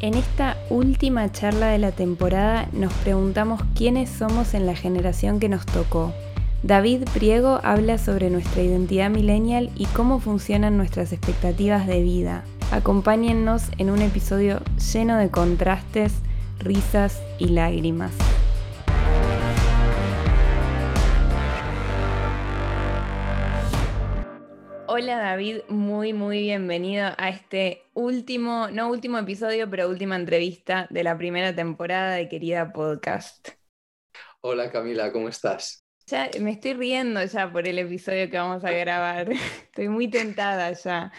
En esta última charla de la temporada nos preguntamos quiénes somos en la generación que nos tocó. David Priego habla sobre nuestra identidad millennial y cómo funcionan nuestras expectativas de vida. Acompáñennos en un episodio lleno de contrastes, risas y lágrimas. Hola David, muy muy bienvenido a este último, no último episodio, pero última entrevista de la primera temporada de Querida Podcast. Hola Camila, ¿cómo estás? Ya me estoy riendo ya por el episodio que vamos a grabar. Estoy muy tentada ya.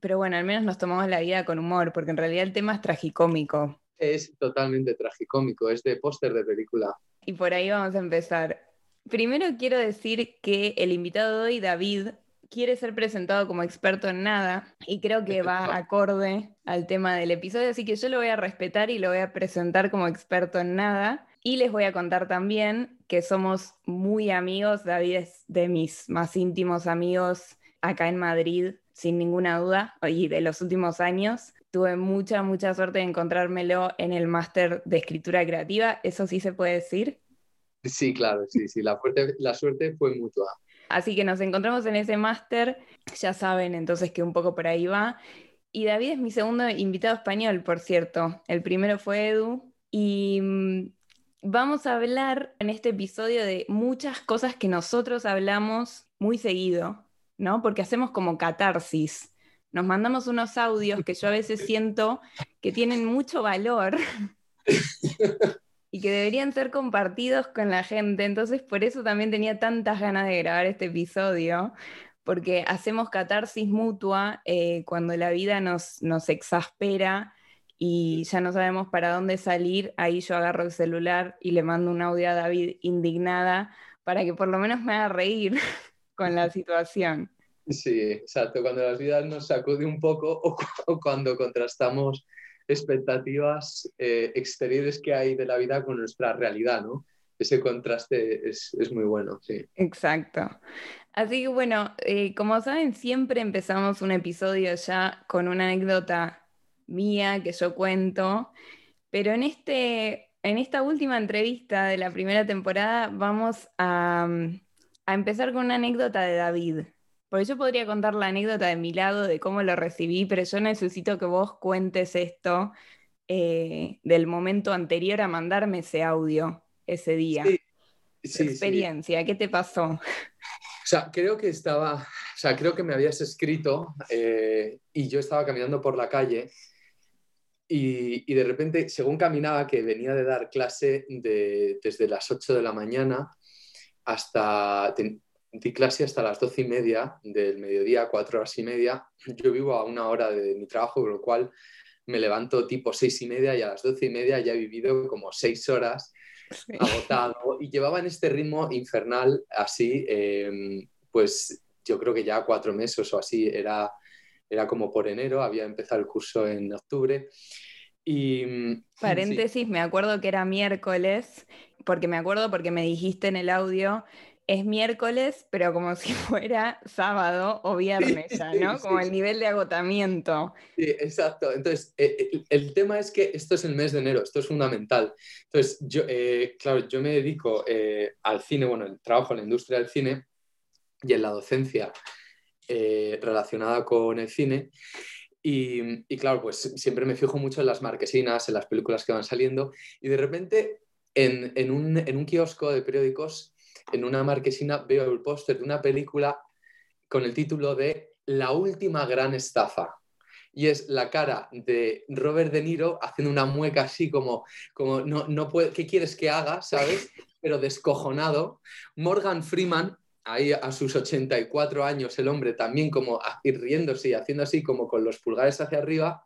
Pero bueno, al menos nos tomamos la vida con humor, porque en realidad el tema es tragicómico. Es totalmente tragicómico, es de póster de película. Y por ahí vamos a empezar. Primero quiero decir que el invitado de hoy, David, quiere ser presentado como experto en nada y creo que va acorde al tema del episodio, así que yo lo voy a respetar y lo voy a presentar como experto en nada. Y les voy a contar también que somos muy amigos, David es de mis más íntimos amigos acá en Madrid, sin ninguna duda, y de los últimos años. Tuve mucha, mucha suerte de encontrármelo en el máster de escritura creativa, eso sí se puede decir. Sí, claro, sí, sí, la, la suerte fue mutua. Así que nos encontramos en ese máster, ya saben entonces que un poco por ahí va. Y David es mi segundo invitado español, por cierto. El primero fue Edu. Y mm, vamos a hablar en este episodio de muchas cosas que nosotros hablamos muy seguido, ¿no? Porque hacemos como catarsis. Nos mandamos unos audios que yo a veces siento que tienen mucho valor y que deberían ser compartidos con la gente. Entonces, por eso también tenía tantas ganas de grabar este episodio, porque hacemos catarsis mutua eh, cuando la vida nos, nos exaspera y ya no sabemos para dónde salir. Ahí yo agarro el celular y le mando un audio a David indignada para que por lo menos me haga reír con la situación. Sí, exacto. Cuando las vidas nos sacude un poco o cuando contrastamos expectativas eh, exteriores que hay de la vida con nuestra realidad, ¿no? Ese contraste es, muy bueno, sí. Exacto. Así que bueno, eh, como saben, siempre empezamos un episodio ya con una anécdota mía que yo cuento, pero en, este, en esta última entrevista de la primera temporada vamos a, a empezar con una anécdota de David. Porque yo podría contar la anécdota de mi lado, de cómo lo recibí, pero yo necesito que vos cuentes esto eh, del momento anterior a mandarme ese audio ese día. Sí, experiencia, ¿qué te pasó? O sea, creo que estaba, o sea, creo que me habías escrito eh, y yo estaba caminando por la calle y, de repente, según caminaba, que venía de dar clase desde las 8 de la mañana hasta, di clase hasta las doce y media del mediodía, cuatro horas y media. Yo vivo a una hora de mi trabajo, con lo cual me levanto tipo seis y media y a las doce y media ya he vivido como seis horas agotado y llevaba en este ritmo infernal así, em, pues yo creo que ya cuatro meses o así, era, era como por enero, había empezado el curso en octubre. Y, mm, Paréntesis, me acuerdo que era miércoles, porque me acuerdo porque me dijiste en el audio es miércoles, pero como si fuera sábado o viernes ¿no? Como el nivel de agotamiento. Sí, exacto. Entonces, eh, eh, el, tema es que esto es el mes de enero, esto es fundamental. Entonces, yo, eh, claro, yo me dedico al cine, bueno, el trabajo en la industria del cine y en la docencia relacionada con el cine. Y, claro, pues siempre me fijo mucho en las marquesinas, en las películas que van saliendo, y de repente en, en, un, en un kiosco de periódicos en una marquesina veo el póster de una película con el título de La última gran estafa. Y es la cara de Robert De Niro haciendo una mueca así como, como no, no puede, ¿qué quieres que haga? ¿Sabes? Pero descojonado. Morgan Freeman, ahí a sus 84 años, el hombre también como riéndose y haciendo así como con los pulgares hacia arriba.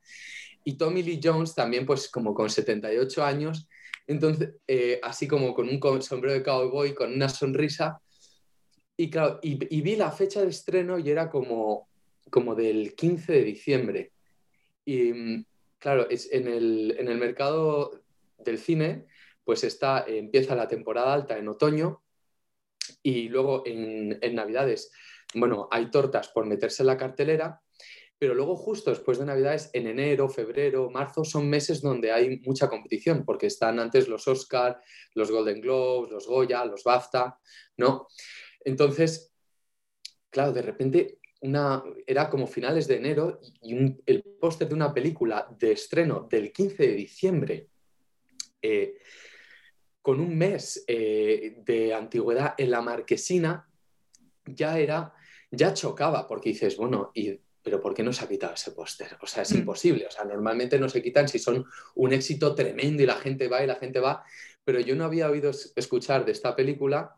Y Tommy Lee Jones también pues como con 78 años entonces, eh, así como con un sombrero de cowboy, con una sonrisa. Y claro, y, vi la fecha de estreno y era como, como del 15 de diciembre. Y mm, claro, es en, el, en el mercado del cine, pues está, empieza la temporada alta en otoño y luego en, en Navidades, bueno, hay tortas por meterse en la cartelera Pero luego justo después de Navidades, en enero, febrero, marzo, son meses donde hay mucha competición, porque están antes los Oscar, los Golden Globes, los Goya, los BAFTA, ¿no? Entonces, claro, de repente una, era como finales de enero y el póster de una película de estreno del 15 de diciembre, eh, con un mes eh, de antigüedad en la marquesina, ya era, ya chocaba, porque dices, bueno, y pero ¿por qué no se ha quitado ese póster? O sea, es mm. imposible. O sea, normalmente no se quitan si son un éxito tremendo y la gente va y la gente va, pero yo no había oído escuchar de esta película,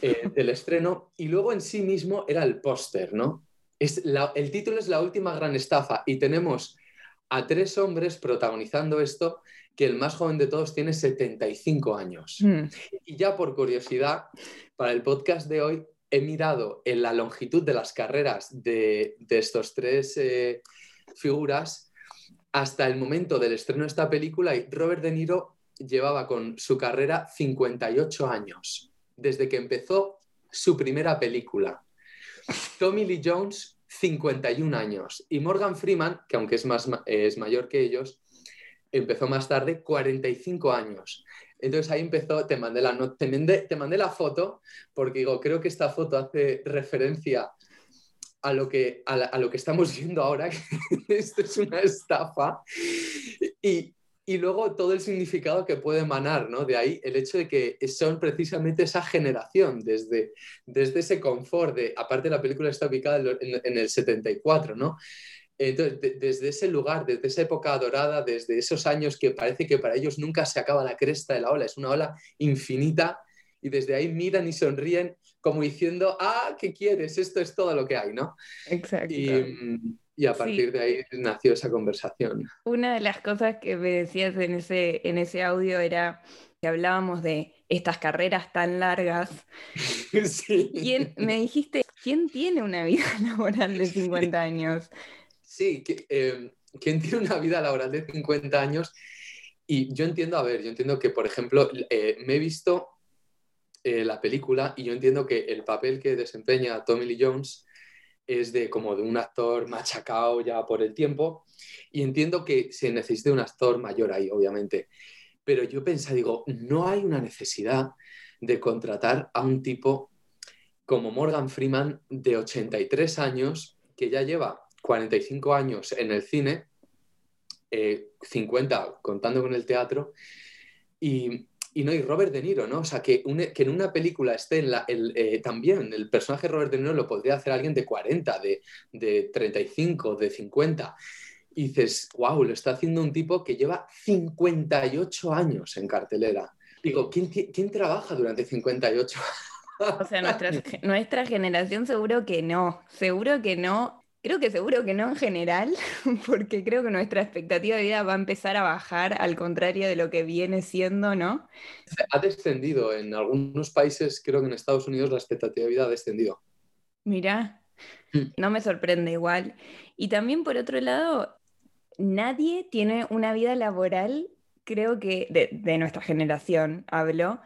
eh, del estreno, y luego en sí mismo era el póster, ¿no? Es el título es La última gran estafa y tenemos a tres hombres protagonizando esto, que el más joven de todos tiene 75 años. Mm. Y ya por curiosidad, para el podcast de hoy he mirado en la longitud de las carreras de, estos tres eh, figuras hasta el momento del estreno de esta película y Robert De Niro llevaba con su carrera 58 años, desde que empezó su primera película. Tommy Lee Jones, 51 años. Y Morgan Freeman, que aunque es, más, es mayor que ellos, empezó más tarde, 45 años. Entonces ahí empezó, te mandé la, te mandé, la foto porque digo, creo que esta foto hace referencia a lo que, a, lo que estamos viendo ahora, que esto es una estafa. Y, luego todo el significado que puede emanar, ¿no? De ahí el hecho de que son precisamente esa generación, desde, desde ese confort de, aparte la película está ubicada en, en el 74, ¿no? Entonces, desde ese lugar, desde esa época dorada, desde esos años que parece que para ellos nunca se acaba la cresta de la ola, es una ola infinita, y desde ahí miran y sonríen como diciendo, ah, ¿qué quieres? Esto es todo lo que hay, ¿no? Exacto. Y, a partir de ahí nació esa conversación. Una de las cosas que me decías en ese, en ese audio era que hablábamos de estas carreras tan largas. Sí. me dijiste, ¿quién tiene una vida laboral de 50 años? Sí, eh, ¿quién tiene una vida laboral de 50 años? Y yo entiendo, a ver, yo entiendo que, por ejemplo, eh, me he visto eh, la película y yo entiendo que el papel que desempeña Tommy Lee Jones es de como de un actor machacado ya por el tiempo y entiendo que se necesita un actor mayor ahí, obviamente. Pero yo pensé, digo, no hay una necesidad de contratar a un tipo como Morgan Freeman de 83 años que ya lleva 45 años en el cine, 50 eh, contando con el teatro, y, no, y Robert De Niro, ¿no? O sea, que, que en una película esté en la, el, eh, también el personaje Robert De Niro lo podría hacer alguien de 40, de, de 35, de 50. Y dices, wow, lo está haciendo un tipo que lleva 58 años en cartelera. Digo, ¿quién, quién trabaja durante 58 años? O sea, nuestra, nuestra generación seguro que no, seguro que no. Creo que seguro que no en general, porque creo que nuestra expectativa de vida va a empezar a bajar, al contrario de lo que viene siendo, ¿no? Ha descendido. En algunos países, creo que en Estados Unidos, la expectativa de vida ha descendido. Mira, mm. no me sorprende igual. Y también, por otro lado, nadie tiene una vida laboral, creo que de, de nuestra generación hablo,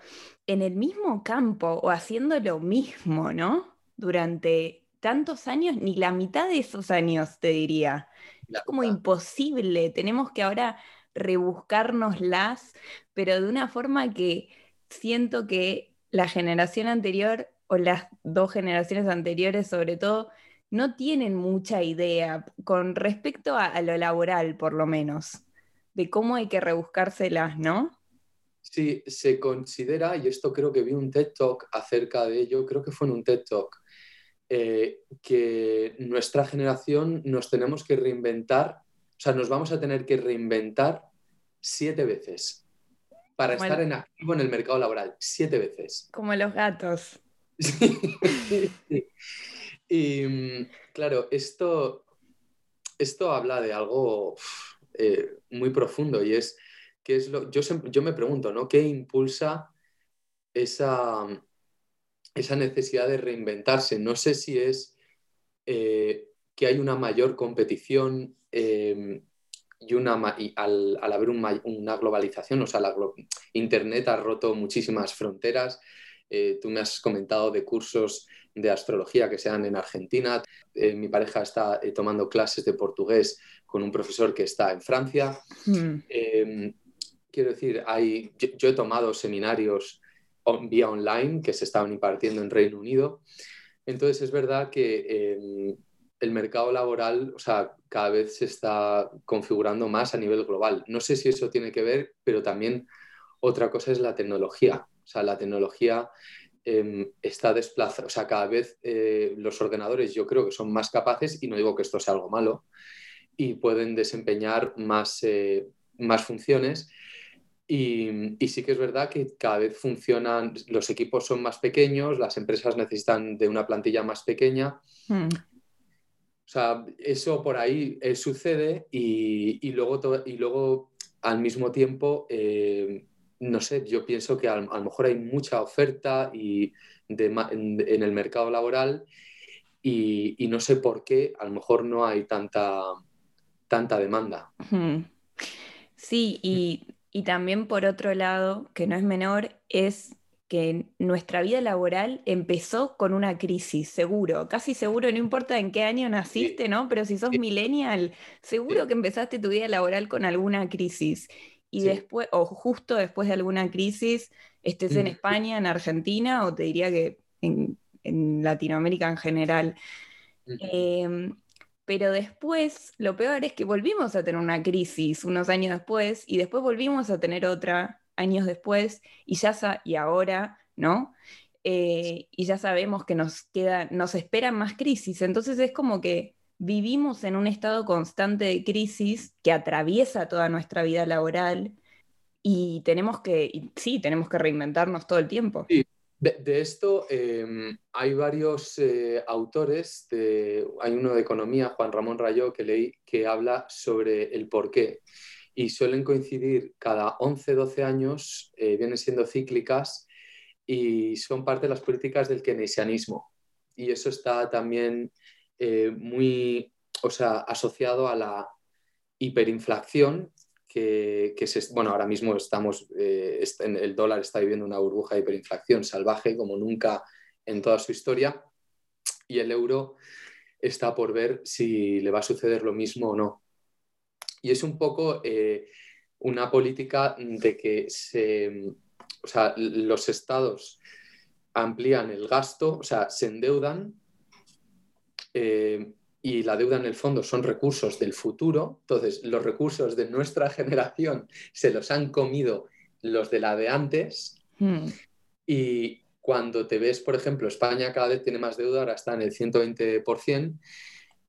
en el mismo campo o haciendo lo mismo, ¿no? Durante tantos años, ni la mitad de esos años, te diría. es como imposible. Tenemos que ahora rebuscárnoslas, pero de una forma que siento que la generación anterior o las dos generaciones anteriores sobre todo no tienen mucha idea con respecto a, a lo laboral, por lo menos, de cómo hay que rebuscárselas, ¿no? Sí, se considera, y esto creo que vi un TED Talk acerca de ello, creo que fue en un TED Talk, eh, que nuestra generación nos tenemos que reinventar, o sea, nos vamos a tener que reinventar siete veces para estar en activo en el mercado laboral, siete veces. Como los gatos. Y mm, claro, esto, esto habla de algo eh, muy profundo y es que es lo, yo, yo me pregunto, ¿no? ¿Qué impulsa esa, esa necesidad de reinventarse. No sé si es eh, que hay una mayor competición eh, y, una, al, haber una globalización, o sea, la, Internet ha roto muchísimas fronteras. Eh, tú me has comentado de cursos de astrología que sean en Argentina. Eh, mi pareja está tomando clases de portugués con un profesor que está en Francia. Hmm. Em, quiero decir, hay, yo, he tomado seminarios vía online que se estaban impartiendo en Reino Unido. Entonces es verdad que em, el mercado laboral, o sea, cada vez se está configurando más a nivel global. No sé si eso tiene que ver, pero también otra cosa es la tecnología. O sea, la tecnología em, está desplazada, cada vez eh, los ordenadores yo creo que son más capaces, y no digo que esto sea algo malo, y pueden desempeñar más, eh, más funciones. Y, y, sí que es verdad que cada vez funcionan, los equipos son más pequeños, las empresas necesitan de una plantilla más pequeña. Hmm. O sea, eso por ahí eh, sucede y, luego y luego al mismo tiempo, eh, no sé, yo pienso que a, lo mejor hay mucha oferta y en, el mercado laboral y, no sé por qué a lo mejor no hay tanta, tanta demanda. Sí, y, y también por otro lado, que no es menor, es que nuestra vida laboral empezó con una crisis, seguro, casi seguro, no importa en qué año naciste, ¿no? Pero si sos millennial, seguro que empezaste tu vida laboral con alguna crisis. Y después, o justo después de alguna crisis, estés en España, en Argentina, o te diría que en, Latinoamérica en general. Em, pero después, lo peor es que volvimos a tener una crisis unos años después, y después volvimos a tener otra años después y ya y ahora, ¿no? Eh, y ya sabemos que nos queda, nos esperan más crisis. Entonces es como que vivimos en un estado constante de crisis que atraviesa toda nuestra vida laboral y tenemos que, sí, tenemos que reinventarnos todo el tiempo. Sí. De, esto em, hay varios eh, autores, hay uno de economía, Juan Ramón Rayó, que leí, que habla sobre el porqué y suelen coincidir cada 11, 12 años, eh, vienen siendo cíclicas y son parte de las políticas del keynesianismo. Y eso está también eh, muy o sea, asociado a la hiperinflación, que, bueno, ahora mismo estamos, eh, el dólar está viviendo una burbuja de hiperinflación salvaje como nunca en toda su historia, y el euro está por ver si le va a suceder lo mismo o no. Y es un poco eh, una política de que los estados amplían el gasto, o sea, se endeudan eh, y la deuda en el fondo son recursos del futuro. Entonces, los recursos de nuestra generación se los han comido los de la de antes. Hmm. Y cuando te ves, por ejemplo, España cada vez tiene más deuda, ahora está en el 120%.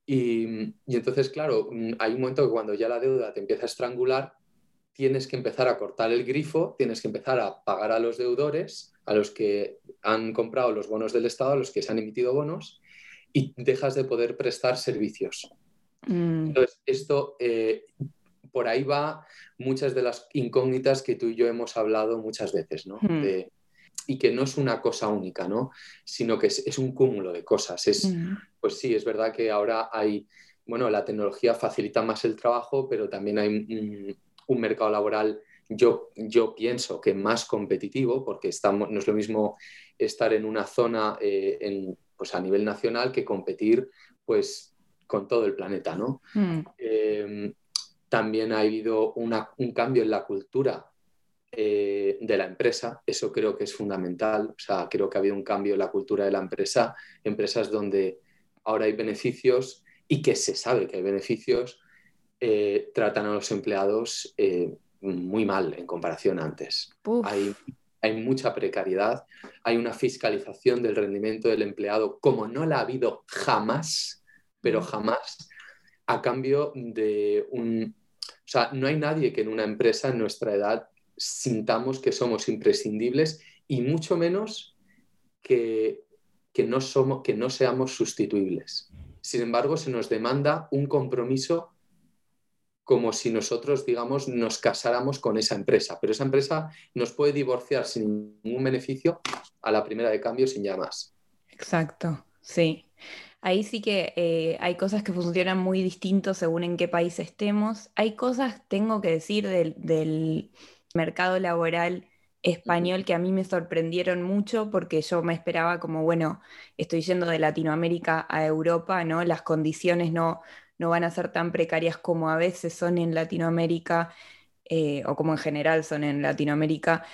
Y, entonces, claro, hay un momento que cuando ya la deuda te empieza a estrangular, tienes que empezar a cortar el grifo, tienes que empezar a pagar a los deudores, a los que han comprado los bonos del Estado, a los que se han emitido bonos, y dejas de poder prestar servicios. Mm. Entonces, esto, eh, por ahí va muchas de las incógnitas que tú y yo hemos hablado muchas veces, ¿no? Hmm y que no es una cosa única, ¿no? Sino que es, un cúmulo de cosas. Es, mm. Pues sí, es verdad que ahora hay, bueno, la tecnología facilita más el trabajo, pero también hay un, mercado laboral, yo, yo pienso que más competitivo, porque estamos, no es lo mismo estar en una zona eh, pues a nivel nacional que competir pues con todo el planeta, ¿no? Mm. Em, también ha habido un cambio en la cultura eh, de la empresa. Eso creo que es fundamental. O sea, creo que ha habido un cambio en la cultura de la empresa. Empresas donde ahora hay beneficios y que se sabe que hay beneficios, eh, tratan a los empleados eh, muy mal en comparación antes. Hay, hay mucha precariedad, hay una fiscalización del rendimiento del empleado como no la ha habido jamás, pero jamás, a cambio de un... O sea, no hay nadie que en una empresa en nuestra edad sintamos que somos imprescindibles y mucho menos que, no, somos, que no seamos sustituibles. Sin embargo, se nos demanda un compromiso como si nosotros, digamos, nos casáramos con esa empresa, pero esa empresa nos puede divorciar sin ningún beneficio a la primera de cambio sin ya más. Exacto, sí. Ahí sí que eh, hay cosas que funcionan muy distintos según en qué país estemos. Hay cosas, tengo que decir, del mercado laboral español que a mí me sorprendieron mucho porque yo me esperaba como, bueno, estoy yendo de Latinoamérica a Europa, ¿no? Las condiciones no, no van a ser tan precarias como a veces son en Latinoamérica eh, o como en general son en Latinoamérica.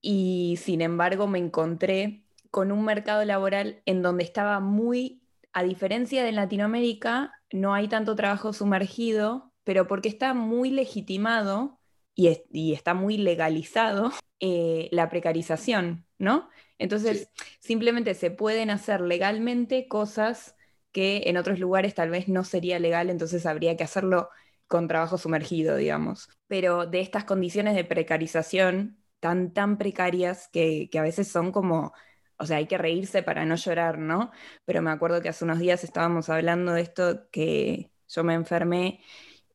Y sin embargo me encontré con un mercado laboral en donde estaba muy, a diferencia de Latinoamérica, no hay tanto trabajo sumergido, pero porque está muy legitimado y, está muy legalizado eh, la precarización, ¿no? Entonces, simplemente se pueden hacer legalmente cosas que en otros lugares tal vez no sería legal, entonces habría que hacerlo con trabajo sumergido, digamos. Pero de estas condiciones de precarización tan, tan precarias que, que a veces son como o sea, hay que reírse para no llorar, ¿no? Pero me acuerdo que hace unos días estábamos hablando de esto, que yo me enfermé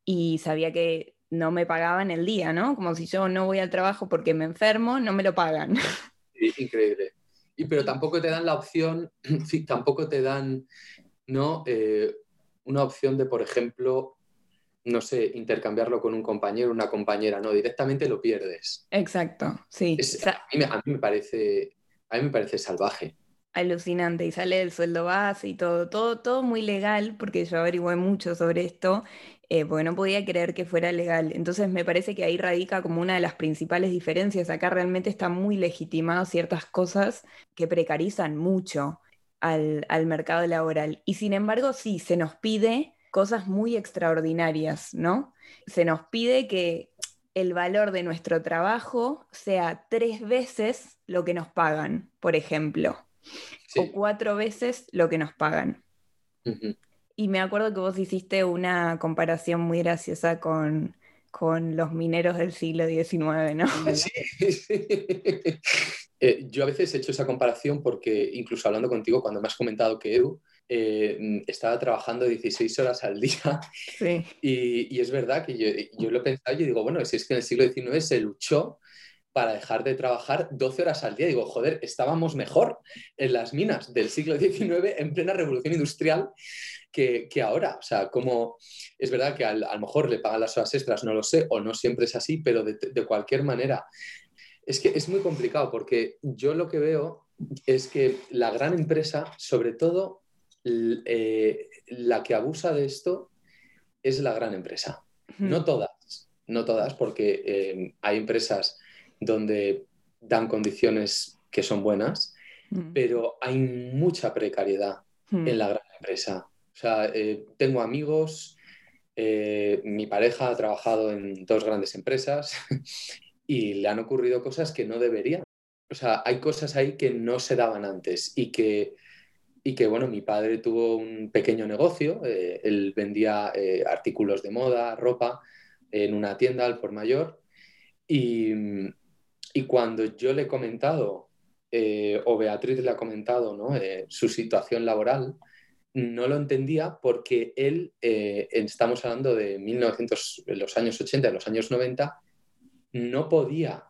y sabía que no me pagaban el día, ¿no? Como si yo no voy al trabajo porque me enfermo, no me lo pagan. Sí, increíble. Y, pero tampoco te dan la opción, tampoco te dan, ¿no? Eh, una opción de, por ejemplo, no sé, intercambiarlo con un compañero, una compañera, no, directamente lo pierdes. Exacto, sí. a, mí, me parece, a mí me parece salvaje. Alucinante, y sale el sueldo base y todo, todo, todo muy legal, porque yo averigué mucho sobre esto, eh, porque no podía creer que fuera legal. Entonces me parece que ahí radica como una de las principales diferencias. Acá realmente están muy legitimadas ciertas cosas que precarizan mucho al, mercado laboral. Y sin embargo, sí, se nos pide cosas muy extraordinarias, ¿no? Se nos pide que el valor de nuestro trabajo sea tres veces lo que nos pagan, por ejemplo, o cuatro veces lo que nos pagan. Y me acuerdo que vos hiciste una comparación muy graciosa con, los mineros del siglo XIX, ¿no? Sí, sí. Eh, yo a veces he hecho esa comparación porque incluso hablando contigo, cuando me has comentado que Edu eh, estaba trabajando 16 horas al día sí. y, es verdad que yo, yo, lo he pensado y digo, bueno, si es que en el siglo XIX se luchó para dejar de trabajar 12 horas al día. Digo, joder, estábamos mejor en las minas del siglo XIX en plena revolución industrial que, ahora. O sea, como es verdad que a lo mejor le pagan las horas extras, no lo sé, o no siempre es así, pero de, cualquier manera. Es que es muy complicado porque yo lo que veo es que la gran empresa, sobre todo eh, la que abusa de esto, es la gran empresa. No todas, no todas, porque eh, hay empresas donde dan condiciones que son buenas, mm. pero hay mucha precariedad mm. en la gran empresa. O sea, eh, tengo amigos, eh, mi pareja ha trabajado en dos grandes empresas y le han ocurrido cosas que no deberían. O sea, hay cosas ahí que no se daban antes y que, y que bueno, mi padre tuvo un pequeño negocio, eh, él vendía artículos de moda, ropa, en una tienda al por mayor y, y cuando yo le he comentado, eh, o Beatriz le ha comentado ¿no? Eh, su situación laboral, no lo entendía porque él, eh, estamos hablando de 1900, los años 80, los años 90, no podía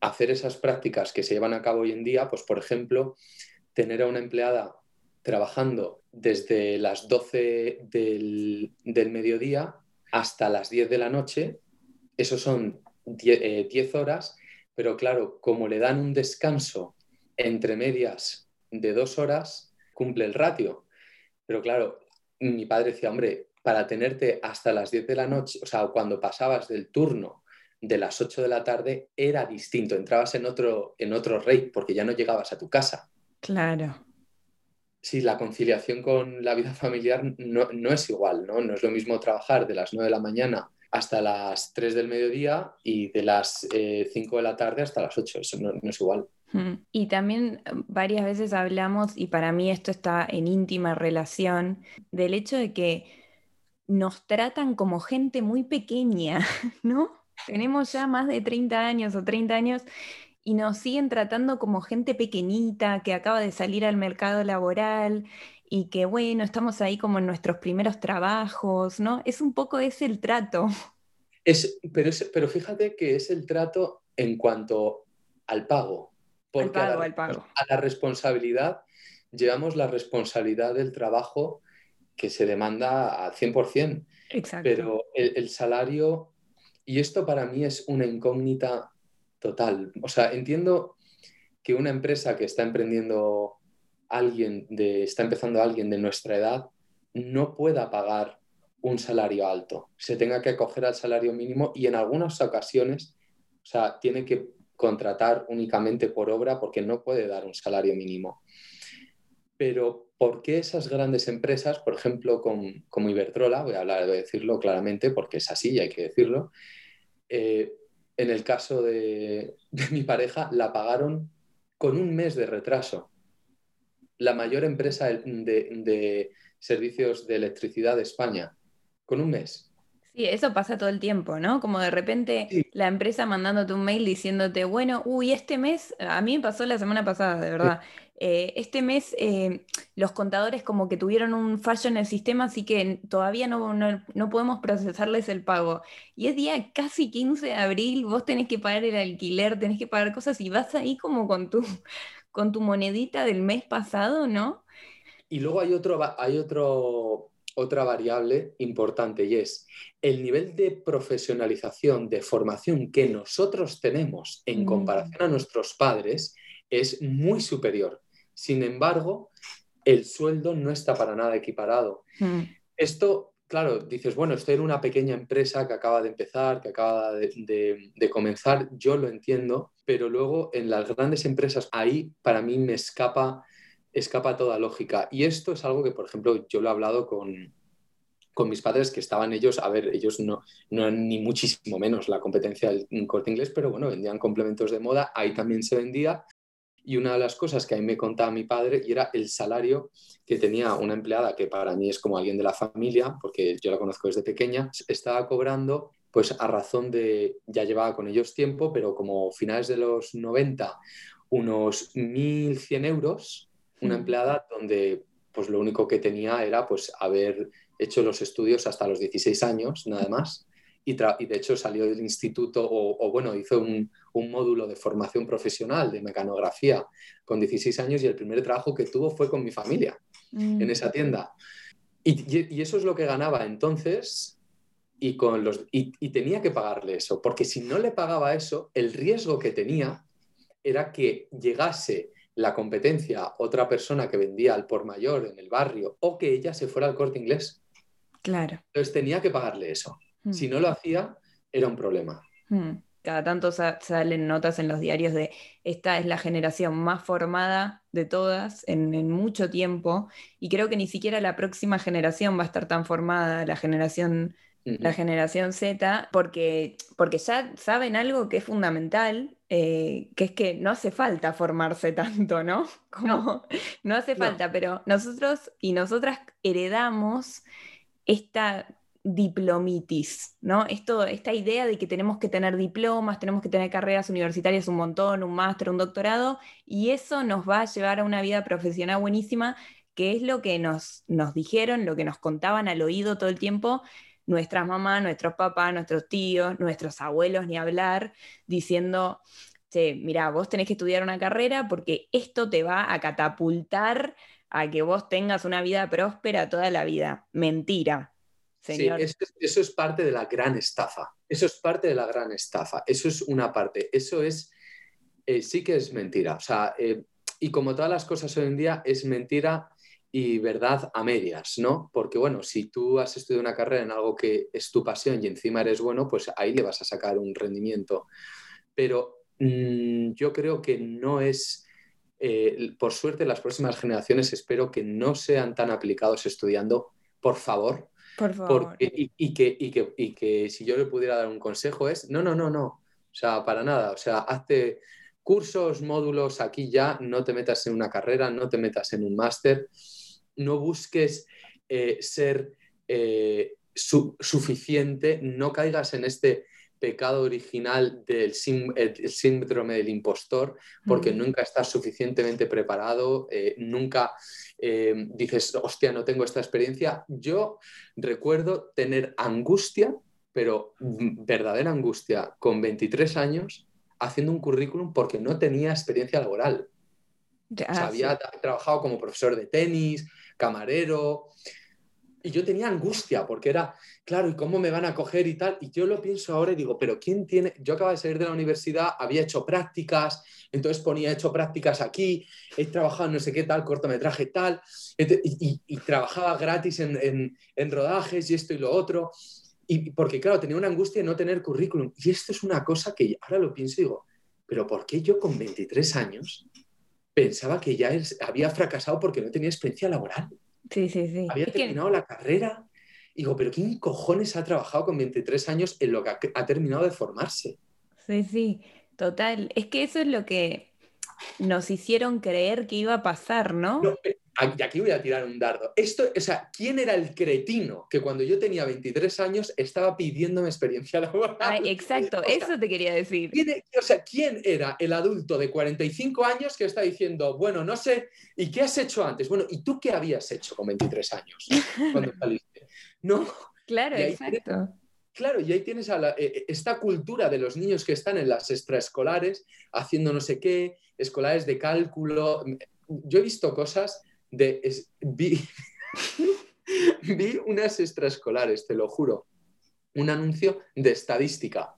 hacer esas prácticas que se llevan a cabo hoy en día, pues por ejemplo, tener a una empleada trabajando desde las 12 del, del mediodía hasta las 10 de la noche, eso son 10 horas, pero claro, como le dan un descanso entre medias de dos horas, cumple el ratio. Pero claro, mi padre decía, hombre, para tenerte hasta las 10 de la noche, o sea, cuando pasabas del turno de las 8 de la tarde, era distinto, entrabas en otro, en otro rey, porque ya no llegabas a tu casa. Claro. Sí, la conciliación con la vida familiar no, no es igual, ¿no? No es lo mismo trabajar de las 9 de la mañana hasta las 3 del mediodía y de las 5 eh, de la tarde hasta las 8. Eso no, es igual. Hmm. Y también eh, varias veces hablamos, y para mí esto está en íntima relación, del hecho de que nos tratan como gente muy pequeña, ¿no? Tenemos ya más de 30 años o 30 años y nos siguen tratando como gente pequeñita que acaba de salir al mercado laboral y que bueno, estamos ahí como en nuestros primeros trabajos, ¿no? Es un poco ese el trato. Es, pero, pero fíjate que es el trato en cuanto al pago. Porque al pago, a, la, pago. a la responsabilidad, llevamos la responsabilidad del trabajo que se demanda al 100%. Exacto. Pero el, el salario, y esto para mí es una incógnita total. O sea, entiendo que una empresa que está emprendiendo alguien de, está empezando alguien de nuestra edad, no pueda pagar un salario alto, se tenga que acoger al salario mínimo y en algunas ocasiones, o sea, tiene que contratar únicamente por obra porque no puede dar un salario mínimo. Pero ¿por qué esas grandes empresas, por ejemplo, como Iberdrola, voy a hablar, de decirlo claramente porque es así y hay que decirlo, eh, en el caso de, mi pareja, la pagaron con un mes de retraso. La mayor empresa de servicios de electricidad de España, con un mes. Sí, eso pasa todo el tiempo, ¿no? Como de repente la empresa mandándote un mail diciéndote, bueno, uy, este mes, a mí me pasó la semana pasada, de verdad, eh, este mes eh, los contadores como que tuvieron un fallo en el sistema, así que todavía no, no, podemos procesarles el pago. Y es día casi 15 de abril, vos tenés que pagar el alquiler, tenés que pagar cosas y vas ahí como con tu, con tu monedita del mes pasado, ¿no? Y luego hay otro, hay otro otra variable importante y es el nivel de profesionalización, de formación que nosotros tenemos en mm. comparación a nuestros padres es muy superior. Sin embargo, el sueldo no está para nada equiparado. Mm. Esto, claro, dices, bueno, estoy en una pequeña empresa que acaba de empezar, que acaba de, de comenzar, yo lo entiendo, pero luego en las grandes empresas ahí para mí me escapa escapa toda lógica. Y esto es algo que, por ejemplo, yo lo he hablado con, con mis padres, que estaban ellos, a ver, ellos no, no ni muchísimo menos la competencia del corte inglés, pero bueno, vendían complementos de moda, ahí también se vendía. Y una de las cosas que a mí me contaba mi padre y era el salario que tenía una empleada que para mí es como alguien de la familia, porque yo la conozco desde pequeña, estaba cobrando pues a razón de, ya llevaba con ellos tiempo, pero como finales de los 90, unos 1.100 euros una empleada donde pues lo único que tenía era pues haber hecho los estudios hasta los 16 años, nada más. Y, y de hecho salió del instituto o, bueno, hizo un, un, módulo de formación profesional de mecanografía con 16 años y el primer trabajo que tuvo fue con mi familia en mm. esa tienda. Y, y, eso es lo que ganaba entonces y, con los, y, y tenía que pagarle eso, porque si no le pagaba eso, el riesgo que tenía era que llegase la competencia otra persona que vendía al por mayor en el barrio o que ella se fuera al corte inglés. Claro. Entonces tenía que pagarle eso. Si no lo hacía, era un problema. Hmm. Cada tanto salen notas en los diarios de esta es la generación más formada de todas en, en, mucho tiempo y creo que ni siquiera la próxima generación va a estar tan formada, la generación la generación Z, porque, porque ya saben algo que es fundamental, eh, que es que no hace falta formarse tanto, ¿no? Como, no, hace falta, pero nosotros y nosotras heredamos esta diplomitis, ¿no? Esto, esta idea de que tenemos que tener diplomas, tenemos que tener carreras universitarias un montón, un máster, un doctorado, y eso nos va a llevar a una vida profesional buenísima, que es lo que nos, nos dijeron, lo que nos contaban al oído todo el tiempo, nuestras mamás, nuestros papás, nuestros tíos, nuestros abuelos, ni hablar, diciendo, che, mira, vos tenés que estudiar una carrera porque esto te va a catapultar a que vos tengas una vida próspera toda la vida. Mentira. Señor. Sí, eso, es parte de la gran estafa. Eso es parte de la gran estafa. Eso es una parte. Eso es, eh, sí que es mentira. O sea, eh, y como todas las cosas hoy en día, es mentira y verdad a medias, ¿no? Porque bueno, si tú has estudiado una carrera en algo que es tu pasión y encima eres bueno, pues ahí le vas a sacar un rendimiento. Pero mm, yo creo que no es, eh, por suerte, las próximas generaciones espero que no sean tan aplicados estudiando, por favor. Por favor. y, que, que, y que si yo le pudiera dar un consejo es, no, no, no, no. O sea, para nada. O sea, hazte cursos, módulos aquí ya, no te metas en una carrera, no te metas en un máster no busques eh, ser eh, suficiente, no caigas en este pecado original del síndrome del impostor, porque nunca estás suficientemente preparado, eh, nunca dices, hostia, no tengo esta experiencia. Yo recuerdo tener angustia, pero verdadera angustia, con 23 años, haciendo un currículum porque no tenía experiencia laboral. había trabajado como profesor de tenis, camarero, y yo tenía angustia porque era, claro, ¿y cómo me van a coger y tal? Y yo lo pienso ahora y digo, pero ¿quién tiene? Yo acababa de salir de la universidad, había hecho prácticas, entonces ponía, he hecho prácticas aquí, he trabajado en no sé qué tal, cortometraje tal, y, trabajaba gratis en, en, rodajes y esto y lo otro. Y porque, claro, tenía una angustia de no tener currículum. Y esto es una cosa que ahora lo pienso y digo, pero ¿por qué yo con 23 años pensaba que ya había fracasado porque no tenía experiencia laboral? Sí, sí, sí. Había terminado la carrera. Digo, pero ¿quién cojones ha trabajado con 23 años en lo que ha, terminado de formarse? Sí, sí, total. Es que eso es lo que nos hicieron creer que iba a pasar, ¿no? no y aquí voy a tirar un dardo. Esto, o sea, ¿quién era el cretino que cuando yo tenía 23 años estaba pidiéndome experiencia laboral? exacto, eso te quería decir. o sea, ¿quién era el adulto de 45 años que está diciendo, bueno, no sé, ¿y qué has hecho antes? Bueno, ¿y tú qué habías hecho con 23 años cuando saliste? No. Claro, exacto. claro, y ahí tienes a eh, eh, esta cultura de los niños que están en las extraescolares haciendo no sé qué, escolares de cálculo. Yo he visto cosas vi, vi unas extraescolares, te lo juro, un anuncio de estadística.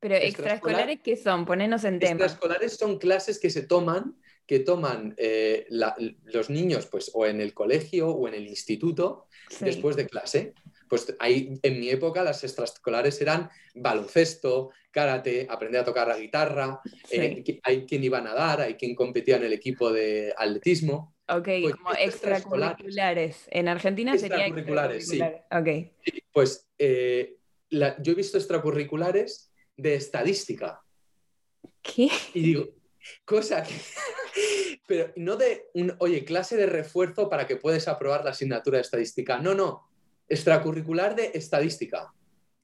Pero extraescolares, ¿qué son? Ponenos en tema. Extraescolares son clases que se toman, que toman eh, los niños pues, o en el colegio o en el instituto después de clase. Pues ahí, en mi época las extraescolares eran baloncesto, karate, aprender a tocar la guitarra, eh, hay quien iba a nadar, hay quien competía en el equipo de atletismo. Ok, pues como extracurriculares. En Argentina sería extracurriculares. Sí. Okay. Pues eh, yo he visto extracurriculares de estadística. ¿Qué? Y digo, cosa que... Pero no de un, oye, clase de refuerzo para que puedas aprobar la asignatura de estadística. No, no, extracurricular de estadística.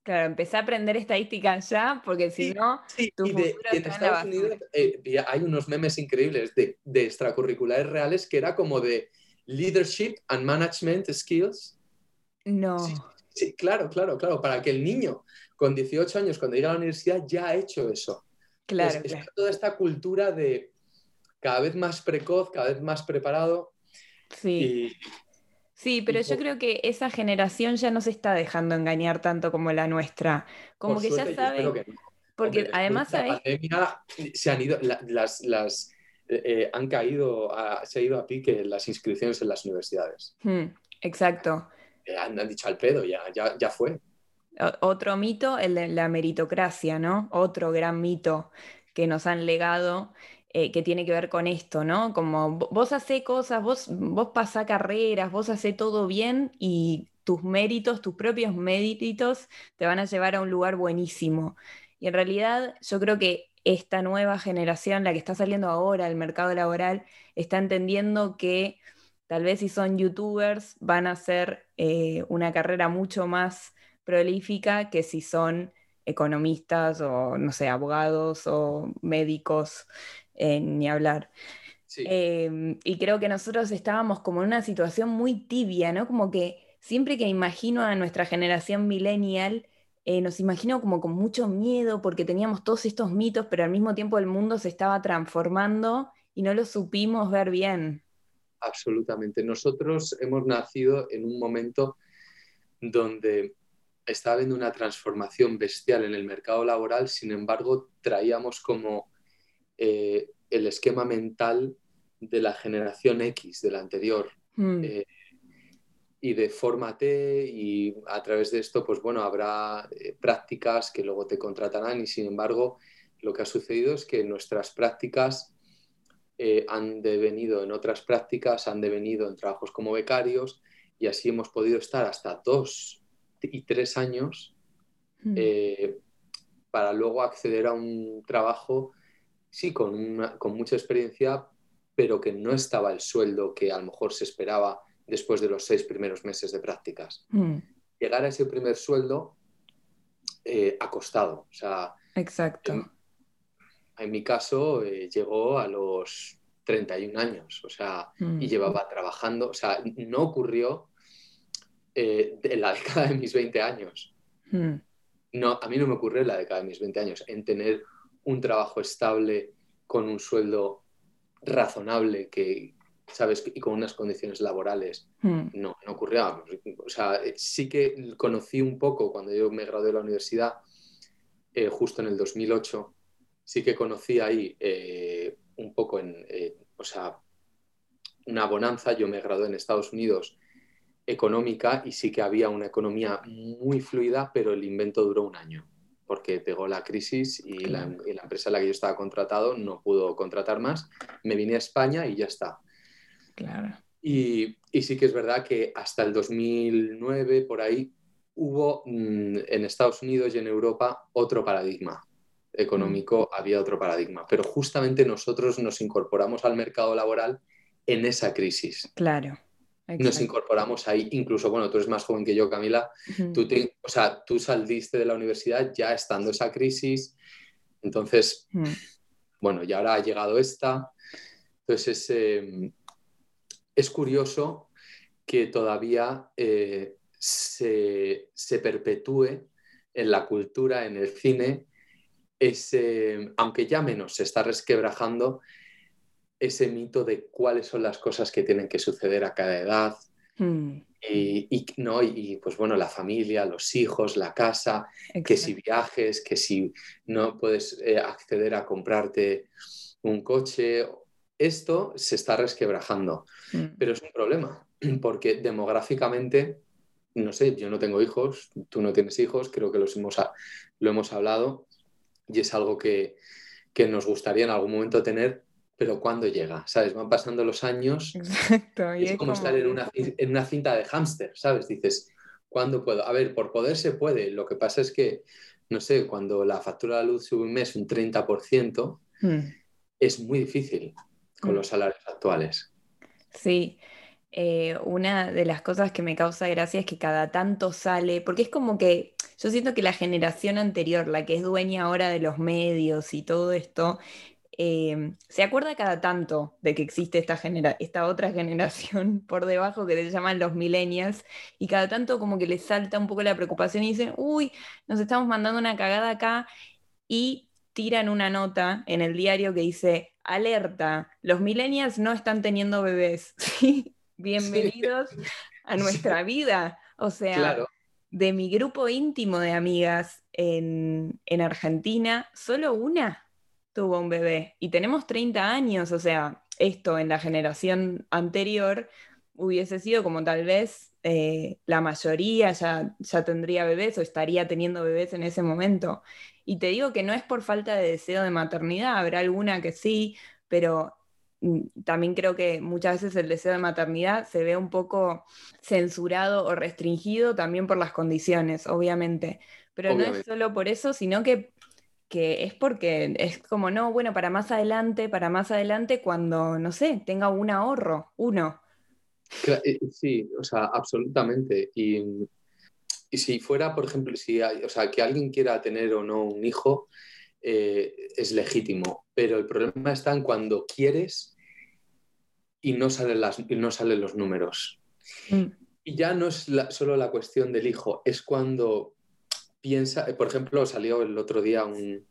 Claro, empecé a aprender estadística ya, porque si no, tu y, en Estados Unidos eh, hay unos memes increíbles de, extracurriculares reales que era como de leadership and management skills. No. Sí, claro, claro, claro, para que el niño con 18 años, cuando llega a la universidad, ya ha hecho eso. Claro, toda esta cultura de cada vez más precoz, cada vez más preparado. Sí. Sí, pero yo creo que esa generación ya no se está dejando engañar tanto como la nuestra. Como que ya sabe. Porque además la pandemia se han ido, las, las eh, eh, han caído, se ha ido a pique las inscripciones en las universidades. Hmm, exacto. Eh, han, dicho al pedo, ya, ya, ya fue. Otro mito, el de la meritocracia, ¿no? Otro gran mito que nos han legado eh, que tiene que ver con esto, ¿no? Como vos hacés cosas, vos, vos pasás carreras, vos hacés todo bien y tus méritos, tus propios méritos te van a llevar a un lugar buenísimo. Y en realidad yo creo que esta nueva generación, la que está saliendo ahora al mercado laboral, está entendiendo que tal vez si son youtubers van a hacer eh, una carrera mucho más prolífica que si son economistas o, no sé, abogados o médicos ni hablar. Em, y creo que nosotros estábamos como en una situación muy tibia, ¿no? Como que siempre que imagino a nuestra generación millennial, eh, nos imagino como con mucho miedo porque teníamos todos estos mitos, pero al mismo tiempo el mundo se estaba transformando y no lo supimos ver bien. Absolutamente. Nosotros hemos nacido en un momento donde estaba habiendo una transformación bestial en el mercado laboral, sin embargo, traíamos como eh, el esquema mental de la generación X, de la anterior. Hmm. Eh, y de fórmate y a través de esto, pues bueno, habrá eh, prácticas que luego te contratarán y sin embargo lo que ha sucedido es que nuestras prácticas han devenido en otras prácticas, han devenido en trabajos como becarios y así hemos podido estar hasta dos y tres años hmm. para luego acceder a un trabajo sí, con, con mucha experiencia, pero que no estaba el sueldo que a lo mejor se esperaba después de los seis primeros meses de prácticas. Mm. Llegar a ese primer sueldo eh, ha costado. O sea, Exacto. En, mi caso, eh, llegó a los 31 años, o sea, y mm. llevaba trabajando, o sea, no ocurrió eh, en la década de mis 20 años. Mm. No, a mí no me ocurrió en la década de mis 20 años, en tener un trabajo estable con un sueldo razonable que, ¿sabes? Y con unas condiciones laborales. Hmm. No, no ocurría. O sea, sí que conocí un poco cuando yo me gradué de la universidad, eh, justo en el 2008, sí que conocí ahí eh, un poco en, eh, o sea, una bonanza. Yo me gradué en Estados Unidos económica y sí que había una economía muy fluida, pero el invento duró un año porque pegó la crisis y la, y la empresa en la que yo estaba contratado no pudo contratar más. Me vine a España y ya está. Claro. Y, y sí que es verdad que hasta el 2009, por ahí, hubo mm, en Estados Unidos y en Europa otro paradigma económico, había otro paradigma. Pero justamente nosotros nos incorporamos al mercado laboral en esa crisis. Claro. Nos incorporamos ahí, incluso, bueno, tú eres más joven que yo, Camila, tú, te- o sea, tú saliste de la universidad ya estando esa crisis, entonces, bueno, y ahora ha llegado esta. Entonces, es, eh, es curioso que todavía eh, se, se perpetúe en la cultura, en el cine, ese, aunque ya menos se está resquebrajando, ese mito de cuáles son las cosas que tienen que suceder a cada edad, Mm. y, y, no, y pues bueno, la familia, los hijos, la casa, que si viajes, que si no puedes eh, acceder a comprarte un coche. Esto se está resquebrajando, Mm. pero es un problema, porque demográficamente, no sé, yo no tengo hijos, tú no tienes hijos, creo que los hemos, lo hemos hablado y es algo que, que nos gustaría en algún momento tener, pero ¿cuándo llega? ¿Sabes? Van pasando los años Exacto. y es como estar en una, en una cinta de hámster, ¿sabes? Dices, ¿cuándo puedo? A ver, por poder se puede. Lo que pasa es que, no sé, cuando la factura de la luz sube un mes un 30%, Mm. es muy difícil con Mm. los salarios actuales. Sí, eh, una de las cosas que me causa gracia es que cada tanto sale, porque es como que yo siento que la generación anterior, la que es dueña ahora de los medios y todo esto, eh, se acuerda cada tanto de que existe esta, genera esta otra generación por debajo que se llaman los millennials, y cada tanto como que les salta un poco la preocupación y dicen, uy, nos estamos mandando una cagada acá, y tiran una nota en el diario que dice, alerta, los millennials no están teniendo bebés. ¿Sí? Bienvenidos a nuestra vida. O sea, Claro, de mi grupo íntimo de amigas en, en Argentina, solo una tuvo un bebé y tenemos 30 años, o sea, esto en la generación anterior hubiese sido como tal vez eh, la mayoría ya, ya tendría bebés o estaría teniendo bebés en ese momento. Y te digo que no es por falta de deseo de maternidad, habrá alguna que sí, pero mm, también creo que muchas veces el deseo de maternidad se ve un poco censurado o restringido también por las condiciones, obviamente. Pero no es solo por eso, sino que, que es porque es como, no, bueno, para más adelante, para más adelante cuando, no sé, tenga un ahorro, uno. Eh, sí, o sea, absolutamente. Y, y si fuera, por ejemplo, si hay- o sea, que alguien quiera tener o no un hijo, eh, es legítimo, pero el problema está en cuando quieres y no salen, las, y no salen los números. Mm, Y ya no es la- solo la cuestión del hijo, es cuando piensa, eh, por ejemplo, salió el otro día un,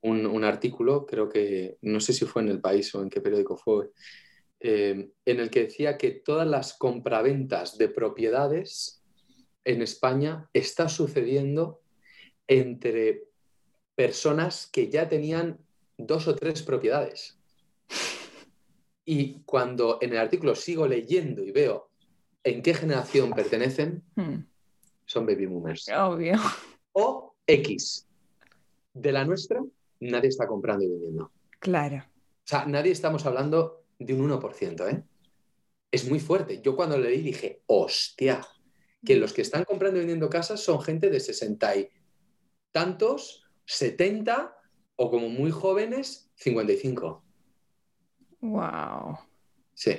un- un artículo, creo que, no sé si fue en El País o en qué periódico fue, eh, en el que decía que todas las compraventas de propiedades en España está sucediendo entre personas que ya tenían dos o tres propiedades. Y cuando en el artículo sigo leyendo y veo en qué generación pertenecen, mm, son baby boomers. Obvio. O X. De la nuestra, nadie está comprando y vendiendo. Claro. O sea, nadie estamos hablando de un 1%, ¿eh? Es muy fuerte. Yo cuando leí dije, hostia, que los que están comprando y vendiendo casas son gente de 60 y tantos, 70 o como muy jóvenes, 55. Wow. Sí,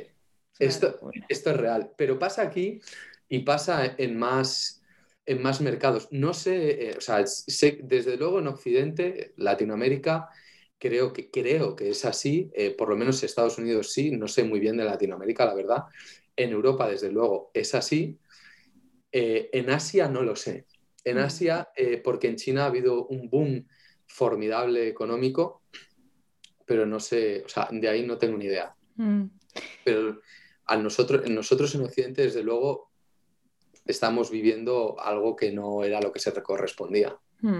esto, esto es real. Pero pasa aquí y pasa en más, en más mercados. No sé, eh, o sea, sé, desde luego en Occidente, Latinoamérica, creo que, creo que es así, eh, por lo menos Estados Unidos sí, no sé muy bien de Latinoamérica, la verdad. En Europa, desde luego, es así. Eh, en Asia no lo sé. En Mm. Asia, porque en China ha habido un boom formidable económico, pero no sé, o sea, de ahí no tengo ni idea. Mm. Pero a nosotros, nosotros en Occidente, desde luego, estamos viviendo algo que no era lo que se correspondía. Hmm.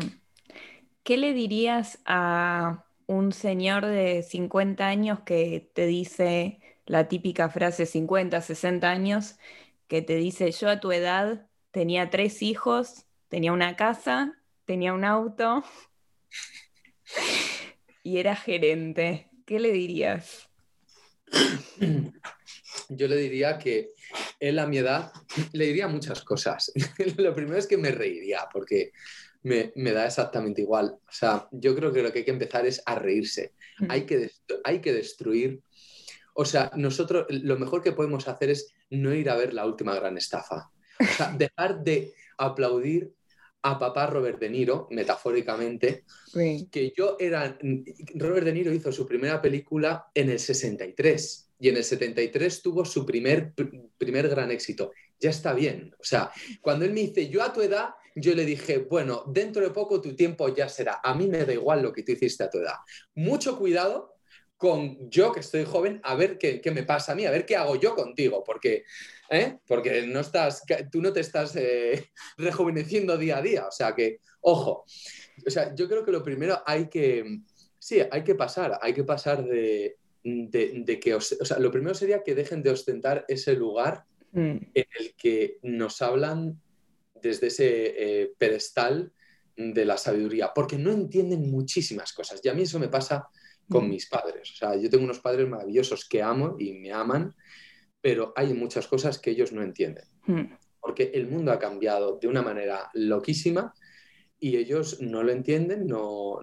¿Qué le dirías a un señor de 50 años que te dice la típica frase 50, 60 años, que te dice yo a tu edad tenía tres hijos, tenía una casa, tenía un auto y era gerente? ¿Qué le dirías? Yo le diría que él a mi edad le diría muchas cosas. Lo primero es que me reiría, porque me, da exactamente igual. O sea, yo creo que lo que hay que empezar es a reírse. Mm. Hay, que, hay que destruir. O sea, nosotros lo mejor que podemos hacer es no ir a ver la última gran estafa. O sea, dejar de aplaudir a papá Robert De Niro, metafóricamente, que yo era... Robert De Niro hizo su primera película en el 63 y en el 73 tuvo su primer, primer gran éxito. Ya está bien. O sea, cuando él me dice, yo a tu edad, yo le dije, bueno, dentro de poco tu tiempo ya será. A mí me da igual lo que tú hiciste a tu edad. Mucho cuidado con yo que estoy joven, a ver qué, qué me pasa a mí, a ver qué hago yo contigo, porque, ¿eh? porque no estás, tú no te estás eh, rejuveneciendo día a día. O sea que, ojo, o sea, yo creo que lo primero hay que, sí, hay que pasar, hay que pasar de, de, que, o sea, lo primero sería que dejen de ostentar ese lugar mm. en el que nos hablan desde ese eh, pedestal de la sabiduría, porque no entienden muchísimas cosas. Y a mí eso me pasa con mm. mis padres. O sea, yo tengo unos padres maravillosos que amo y me aman, pero hay muchas cosas que ellos no entienden. Mm. Porque el mundo ha cambiado de una manera loquísima y ellos no lo entienden, no,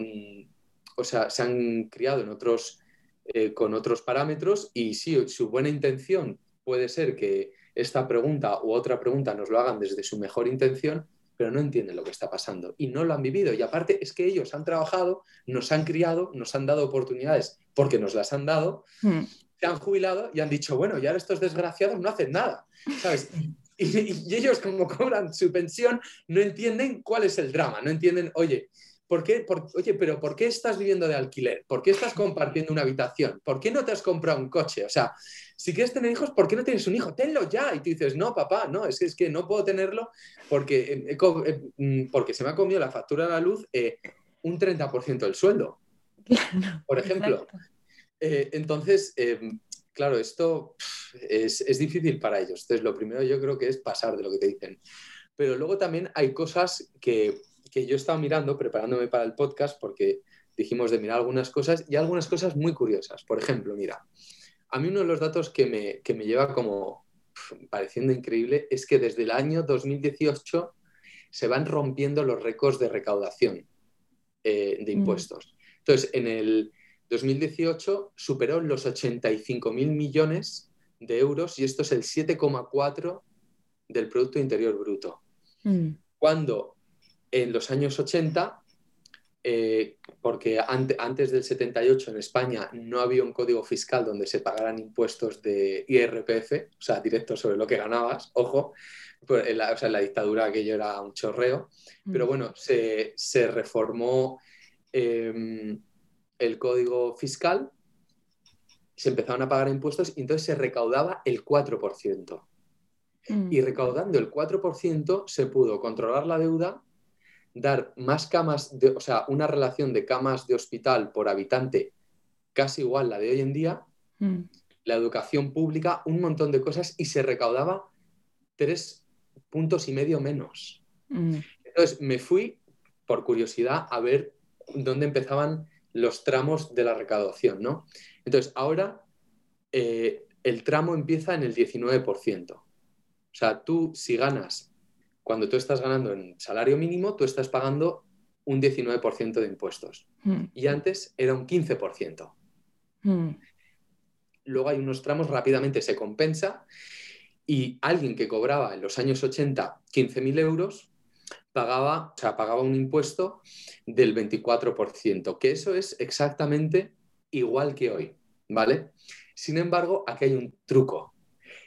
o sea, se han criado en otros eh, con otros parámetros y sí, su buena intención puede ser que esta pregunta u otra pregunta nos lo hagan desde su mejor intención, pero no entienden lo que está pasando y no lo han vivido. Y aparte es que ellos han trabajado, nos han criado, nos han dado oportunidades porque nos las han dado, hmm. se han jubilado y han dicho, bueno, ya estos desgraciados no hacen nada, ¿sabes? Y, y, ellos como cobran su pensión no entienden cuál es el drama, no entienden, oye, ¿Por qué, oye, pero ¿por qué estás viviendo de alquiler? ¿Por qué estás compartiendo una habitación? ¿Por qué no te has comprado un coche? O sea, si quieres tener hijos, ¿por qué no tienes un hijo? Tenlo ya. Y tú dices, no, papá, no, es que, es que no puedo tenerlo porque, eh, eh, mm, porque se me ha comido la factura de la luz eh, un 30% del sueldo. por ejemplo. entonces, claro, esto es, es difícil para ellos. Entonces, lo primero yo creo que es pasar de lo que te dicen. Pero luego también hay cosas que que yo he estado mirando, preparándome para el podcast, porque dijimos de mirar algunas cosas y algunas cosas muy curiosas. Por ejemplo, mira, a mí uno de los datos que me, que me lleva como pareciendo increíble es que desde el año 2018 se van rompiendo los récords de recaudación eh, de mm. impuestos. Entonces, en el 2018 superó los 85 mil millones de euros y esto es el 7,4 del Producto Interior Bruto. Mm. Cuando en los años 80, eh, porque antes del 78 en España no había un código fiscal donde se pagaran impuestos de IRPF, o sea, directo sobre lo que ganabas, ojo, pues en la, o sea, en la dictadura aquello era un chorreo, pero mm. bueno, se, reformó em, el código fiscal, se empezaron a pagar impuestos y entonces se recaudaba el 4%. Mm. Y recaudando el 4% se pudo controlar la deuda dar más camas, de, o sea, una relación de camas de hospital por habitante casi igual la de hoy en día, mm. la educación pública, un montón de cosas y se recaudaba tres puntos y medio menos. Mm. Entonces me fui por curiosidad a ver dónde empezaban los tramos de la recaudación, ¿no? Entonces ahora eh, el tramo empieza en el 19%. O sea, tú si ganas cuando tú estás ganando en salario mínimo, tú estás pagando un 19% de impuestos. Hmm. Y antes era un 15%. Hmm. Luego hay unos tramos, rápidamente se compensa y alguien que cobraba en los años 80 15.000 euros pagaba, o sea, pagaba un impuesto del 24%, que eso es exactamente igual que hoy, ¿vale? Sin embargo, aquí hay un truco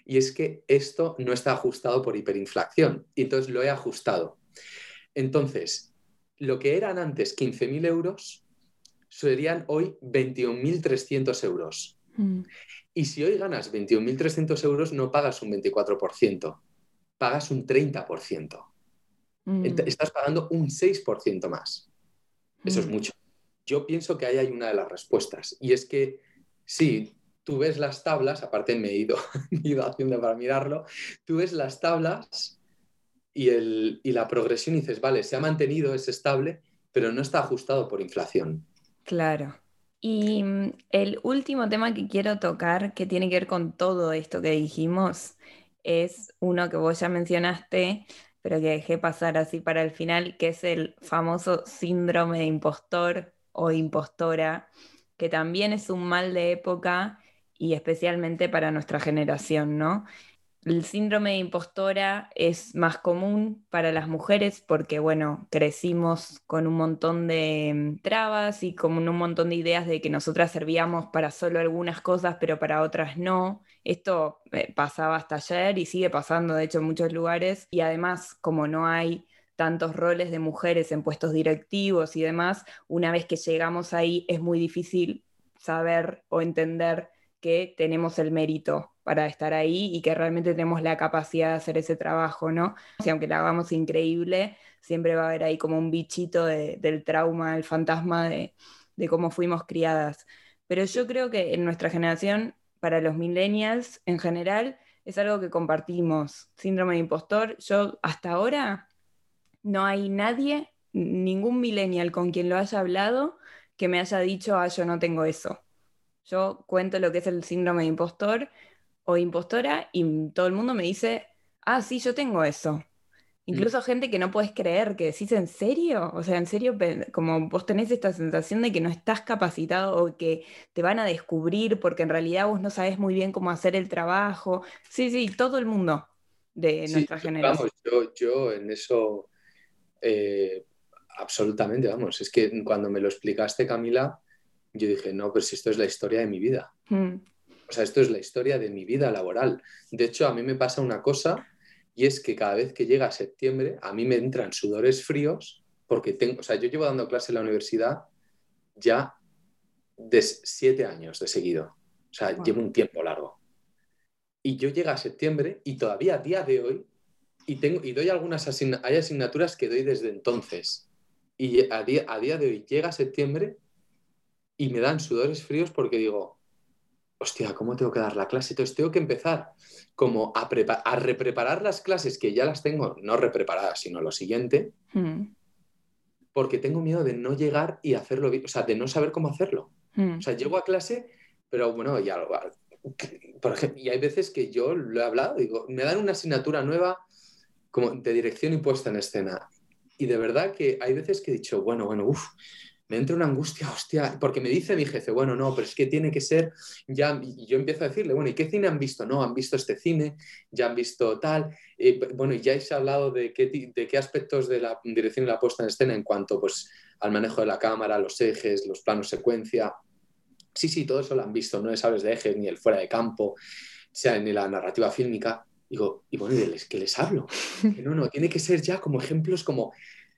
y es que esto no está ajustado por hiperinflación y entonces lo he ajustado. Entonces, lo que eran antes 15.000 euros serían hoy 21.300 euros. Mm. Y si hoy ganas 21.300 euros, no pagas un 24%, pagas un 30%. Mm. Estás pagando un 6% más. Eso es Mm. mucho. Yo pienso que ahí hay una de las respuestas. Y es que, sí, tú ves las tablas, aparte me he ido, he ido haciendo para mirarlo, tú ves las tablas y, el, y la progresión y dices, vale, se ha mantenido, es estable, pero no está ajustado por inflación. Claro. Y mm, el último tema que quiero tocar, que tiene que ver con todo esto que dijimos, es uno que vos ya mencionaste, pero que dejé pasar así para el final, que es el famoso síndrome de impostor o impostora, que también es un mal de época y especialmente para nuestra generación, ¿no? El síndrome de impostora es más común para las mujeres porque, bueno, crecimos con un montón de mm, trabas y con un montón de ideas de que nosotras servíamos para solo algunas cosas, pero para otras no. Esto eh, pasaba hasta ayer y sigue pasando, de hecho, en muchos lugares. Y además, como no hay tantos roles de mujeres en puestos directivos y demás, una vez que llegamos ahí es muy difícil saber o entender que tenemos el mérito para estar ahí y que realmente tenemos la capacidad de hacer ese trabajo, ¿no? Si aunque lo hagamos increíble, siempre va a haber ahí como un bichito de- del trauma, el fantasma de, de cómo fuimos criadas. Pero yo creo que en nuestra generación, para los millennials en general, es algo que compartimos. Síndrome de impostor, yo hasta ahora no hay nadie, ningún millennial con quien lo haya hablado, que me haya dicho, ah, yo no tengo eso. Yo cuento lo que es el síndrome de impostor o impostora y todo el mundo me dice, ah, sí, yo tengo eso. Incluso gente que no puedes creer, que decís, ¿en serio? O sea, en serio, como vos tenés esta sensación de que no estás capacitado o que te van a descubrir porque en realidad vos no sabés muy bien cómo hacer el trabajo. Sí, sí, todo el mundo de Sí, nuestra generación. vamos, yo, yo en eso eh, absolutamente, vamos, es que cuando me lo explicaste, Camila, yo dije, no, pero si esto es la historia de mi vida. Mm, O sea, esto es la historia de mi vida laboral. De hecho, a mí me pasa una cosa y es que cada vez que llega septiembre, a mí me entran sudores fríos porque tengo, o sea, yo llevo dando clase en la universidad ya de siete años de seguido. O sea, Wow. llevo un tiempo largo. Y yo llega a septiembre y todavía a día de hoy, y, tengo, y doy algunas hay asignaturas que doy desde entonces. Y a día, a día de hoy llega septiembre y me dan sudores fríos porque digo, hostia, ¿cómo tengo que dar la clase? Entonces tengo que empezar como a, a repreparar las clases que ya las tengo, no repreparadas, sino lo siguiente, mm, porque tengo miedo de no llegar y hacerlo bien, o sea, de no saber cómo hacerlo. mm. O sea, llego a clase, pero bueno, ya lo- por ejemplo, y hay veces que yo lo he hablado, digo, me dan una asignatura nueva como de dirección y puesta en escena. Y de verdad que hay veces que he dicho, bueno, bueno, uff, me entra una angustia, hostia, porque me dice mi jefe, bueno, no, pero es que tiene que ser ya, y yo empiezo a decirle, bueno, ¿y qué cine han visto? No, han visto este cine, ya han visto tal, eh, bueno, y ya habéis hablado de qué, de qué aspectos de la dirección y la puesta en escena en cuanto pues, al manejo de la cámara, los ejes, los planos secuencia. Sí, sí, todo eso lo han visto, no les hables de ejes, ni el fuera de campo, sea ni la narrativa fílmica. Digo, y bueno, ¿y de les, ¿qué les hablo? Que no, no, tiene que ser ya como ejemplos como...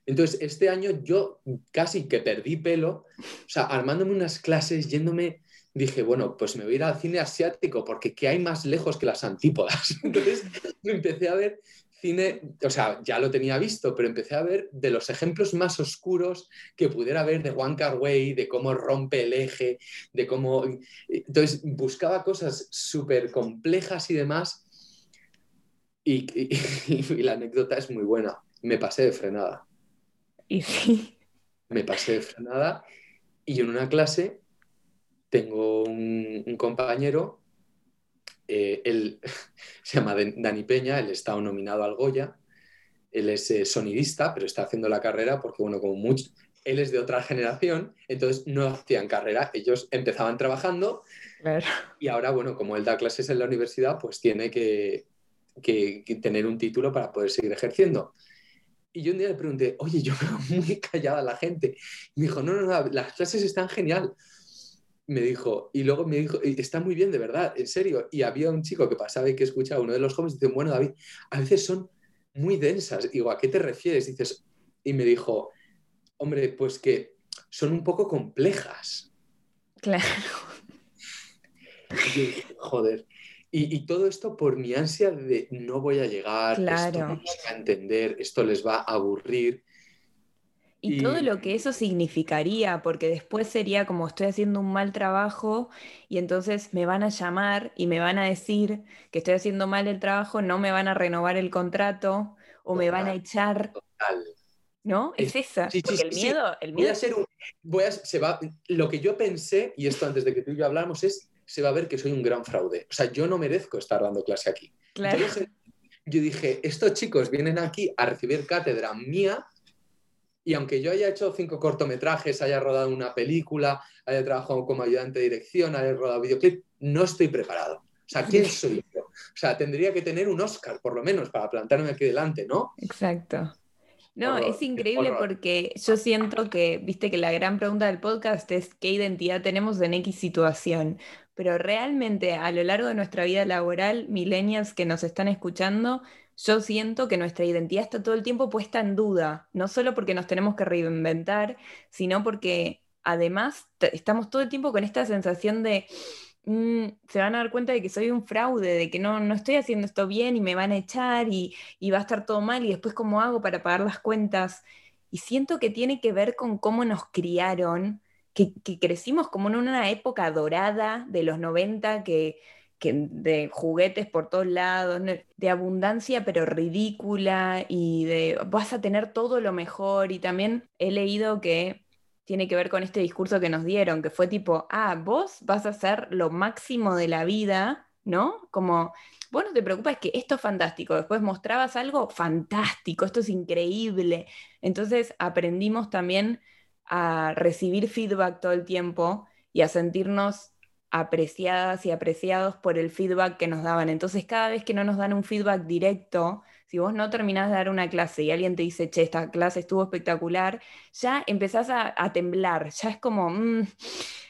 Entonces, este año yo casi que perdí pelo, o sea, armándome unas clases, yéndome, dije, bueno, pues me voy a ir al cine asiático, porque ¿qué hay más lejos que las antípodas? Entonces, empecé a ver cine, o sea, ya lo tenía visto, pero empecé a ver de los ejemplos más oscuros que pudiera haber de Juan Carway, de cómo rompe el eje, de cómo... Entonces, buscaba cosas súper complejas y demás, y la anécdota es muy buena. Me pasé de frenada. Y sí. Me pasé de frenada y en una clase tengo un, un compañero, eh, él se llama Dani Peña, él está nominado al Goya, él es eh, sonidista, pero está haciendo la carrera porque, bueno, como mucho, él es de otra generación, entonces no hacían carrera, ellos empezaban trabajando Claro. y ahora, bueno, como él da clases en la universidad, pues tiene que, que- que tener un título para poder seguir ejerciendo. Y yo un día le pregunté, oye, yo veo muy callada la gente. Y me dijo, no, no, no, las clases están genial. Me dijo, y luego me dijo, "Y está muy bien, de verdad, en serio. Y había un chico que pasaba y que escuchaba, uno de los jóvenes, dice, bueno, David, a veces son muy densas. Digo, ¿a qué te refieres? Dices, y me dijo, hombre, pues que son un poco complejas. Claro. joder. Y, todo esto por mi ansia de no voy a llegar, esto no se va a entender, esto les va a aburrir. Y, todo lo que eso significaría, porque después sería como estoy haciendo un mal trabajo y entonces me van a llamar y me van a decir que estoy haciendo mal el trabajo, no me van a renovar el contrato o me van a echar. Total. ¿No? Es, esa. Sí, el miedo, el miedo. Voy a ser un, voy a, se va, lo que yo pensé, y esto antes de que tú y yo hablamos, es se va a ver que soy un gran fraude. O sea, yo no merezco estar dando clase aquí. Claro. yo dije, estos chicos vienen aquí a recibir cátedra mía y aunque yo haya hecho cinco cortometrajes, haya rodado una película, haya trabajado como ayudante de dirección, haya rodado videoclip, no estoy preparado. O sea, ¿quién soy yo? O sea, tendría que tener un Oscar, por lo menos, para plantarme aquí delante, ¿no? Exacto. No, es increíble porque yo siento que, viste que la gran pregunta del podcast es qué identidad tenemos en X situación, pero realmente a lo largo de nuestra vida laboral, millennials que nos están escuchando, yo siento que nuestra identidad está todo el tiempo puesta en duda, no solo porque nos tenemos que reinventar, sino porque además estamos todo el tiempo con esta sensación de mm, se van a dar cuenta de que soy un fraude, de que no, no estoy haciendo esto bien y me van a echar y, va a estar todo mal y después cómo hago para pagar las cuentas. Y siento que tiene que ver con cómo nos criaron, que, crecimos como en una época dorada de los 90 que de juguetes por todos lados, de abundancia pero ridícula y de vas a tener todo lo mejor. Y también he leído que tiene que ver con este discurso que nos dieron, que fue tipo, ah, vos vas a hacer lo máximo de la vida, ¿no? Como, vos no te preocupes que esto es fantástico, después mostrabas algo fantástico, esto es increíble. Entonces aprendimos también a recibir feedback todo el tiempo y a sentirnos apreciadas y apreciados por el feedback que nos daban. Entonces, cada vez que no nos dan un feedback directo, si vos no terminás de dar una clase y alguien te dice, che, esta clase estuvo espectacular, ya empezás a, temblar, ya es como, mm,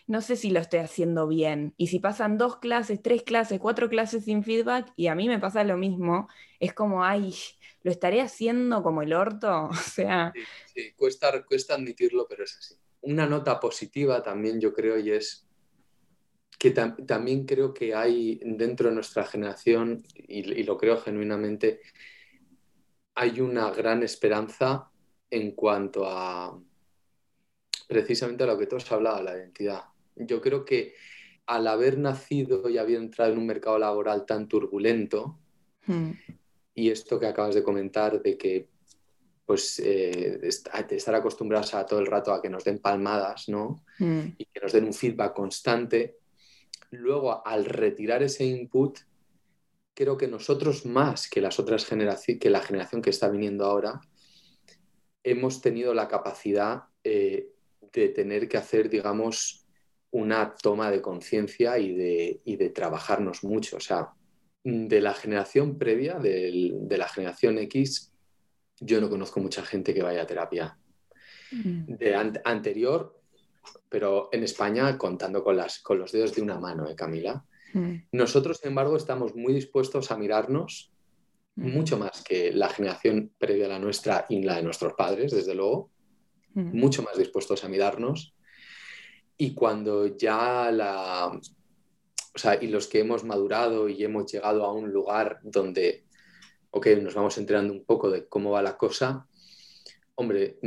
no sé si lo estoy haciendo bien. Y si pasan dos clases, tres clases, cuatro clases sin feedback, y a mí me pasa lo mismo, es como, ay, lo estaré haciendo como el orto. O sea... Sí, Cuesta, cuesta admitirlo, pero es así. Una nota positiva también yo creo y es que también creo que hay dentro de nuestra generación, y, lo creo genuinamente, hay una gran esperanza en cuanto a precisamente a lo que tú has hablado, la identidad. Yo creo que al haber nacido y haber entrado en un mercado laboral tan turbulento, hmm. y esto que acabas de comentar de que pues eh, estar acostumbrados a todo el rato a que nos den palmadas, ¿no? Hmm. Y que nos den un feedback constante, luego al retirar ese input, creo que nosotros más que las otras generaciones, que la generación que está viniendo ahora, hemos tenido la capacidad eh, de tener que hacer, digamos, una toma de conciencia y de, trabajarnos mucho. O sea, de la generación previa, de, la generación X, yo no conozco mucha gente que vaya a terapia. Mm. De anterior, pero en España contando con, las, con los dedos de una mano, ¿eh, Camila? Mm. Nosotros, sin embargo, estamos muy dispuestos a mirarnos mm. mucho más que la generación previa a la nuestra y la de nuestros padres, desde luego, mm. mucho más dispuestos a mirarnos. Y cuando ya la... O sea, y los que hemos madurado y hemos llegado a un lugar donde, ok, nos vamos enterando un poco de cómo va la cosa, hombre,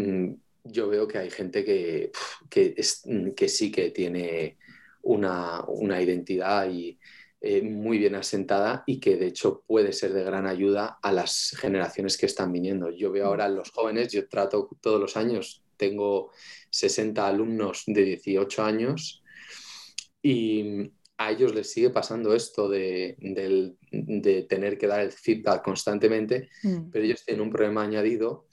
yo veo que hay gente que, que, sí que tiene una, identidad y, eh, muy bien asentada y que de hecho puede ser de gran ayuda a las generaciones que están viniendo. Yo veo ahora los jóvenes, yo trato todos los años, tengo 60 alumnos de 18 años y a ellos les sigue pasando esto de, tener que dar el feedback constantemente, mm. pero ellos tienen un problema añadido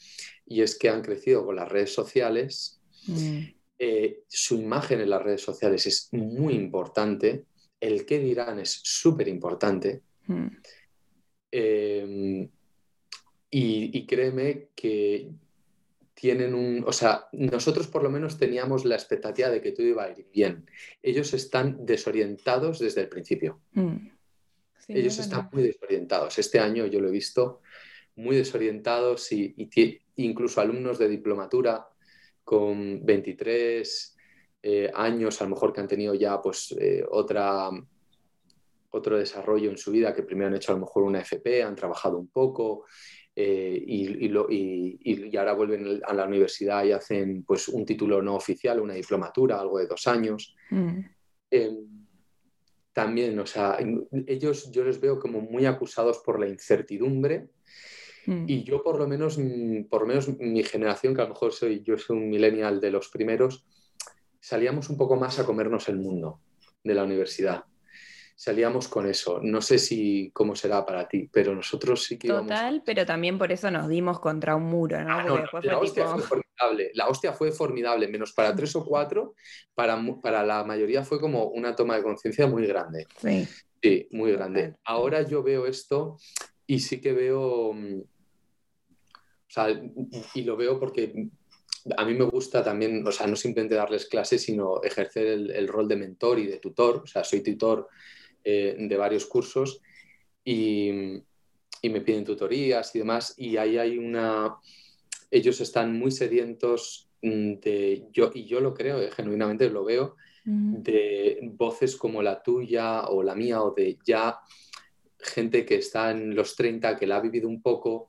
y es que han crecido con las redes sociales. Mm. Eh, su imagen en las redes sociales es muy importante, el qué dirán es súper importante. Mm. Em, y, créeme que tienen un, o sea, nosotros por lo menos teníamos la expectativa de que todo iba a ir bien. Ellos están desorientados desde el principio. Mm. Ellos están muy desorientados. Este año yo lo he visto muy desorientados y, incluso alumnos de diplomatura con 23 eh, años, a lo mejor que han tenido ya pues, eh, otra, otro desarrollo en su vida, que primero han hecho a lo mejor una FP, han trabajado un poco eh, y, ahora vuelven a la universidad y hacen pues, un título no oficial, una diplomatura, algo de dos años. Mm. Em, también, o sea, ellos yo les veo como muy acusados por la incertidumbre mm. y yo por lo menos, mm, por lo menos mi generación, que a lo mejor soy, yo soy un millennial de los primeros, salíamos un poco más a comernos el mundo de la universidad salíamos con eso. No sé si cómo será para ti, pero nosotros sí que Total, pero también por eso nos dimos contra un muro, ¿no? Ah, la hostia fue formidable. La hostia fue formidable, menos para tres o cuatro, para, para la mayoría fue como una toma de conciencia muy grande. Sí. Sí, muy grande. Ahora yo veo esto y sí que veo... Mm, o sea, y lo veo porque a mí me gusta también, o sea, no simplemente darles clases, sino ejercer el, el, rol de mentor y de tutor. O sea, soy tutor eh, de varios cursos y, me piden tutorías y demás. Y ahí hay una... Ellos están muy sedientos de, yo, y yo lo creo, eh, genuinamente lo veo, de voces como la tuya o la mía o de ya gente que está en los 30, que la ha vivido un poco,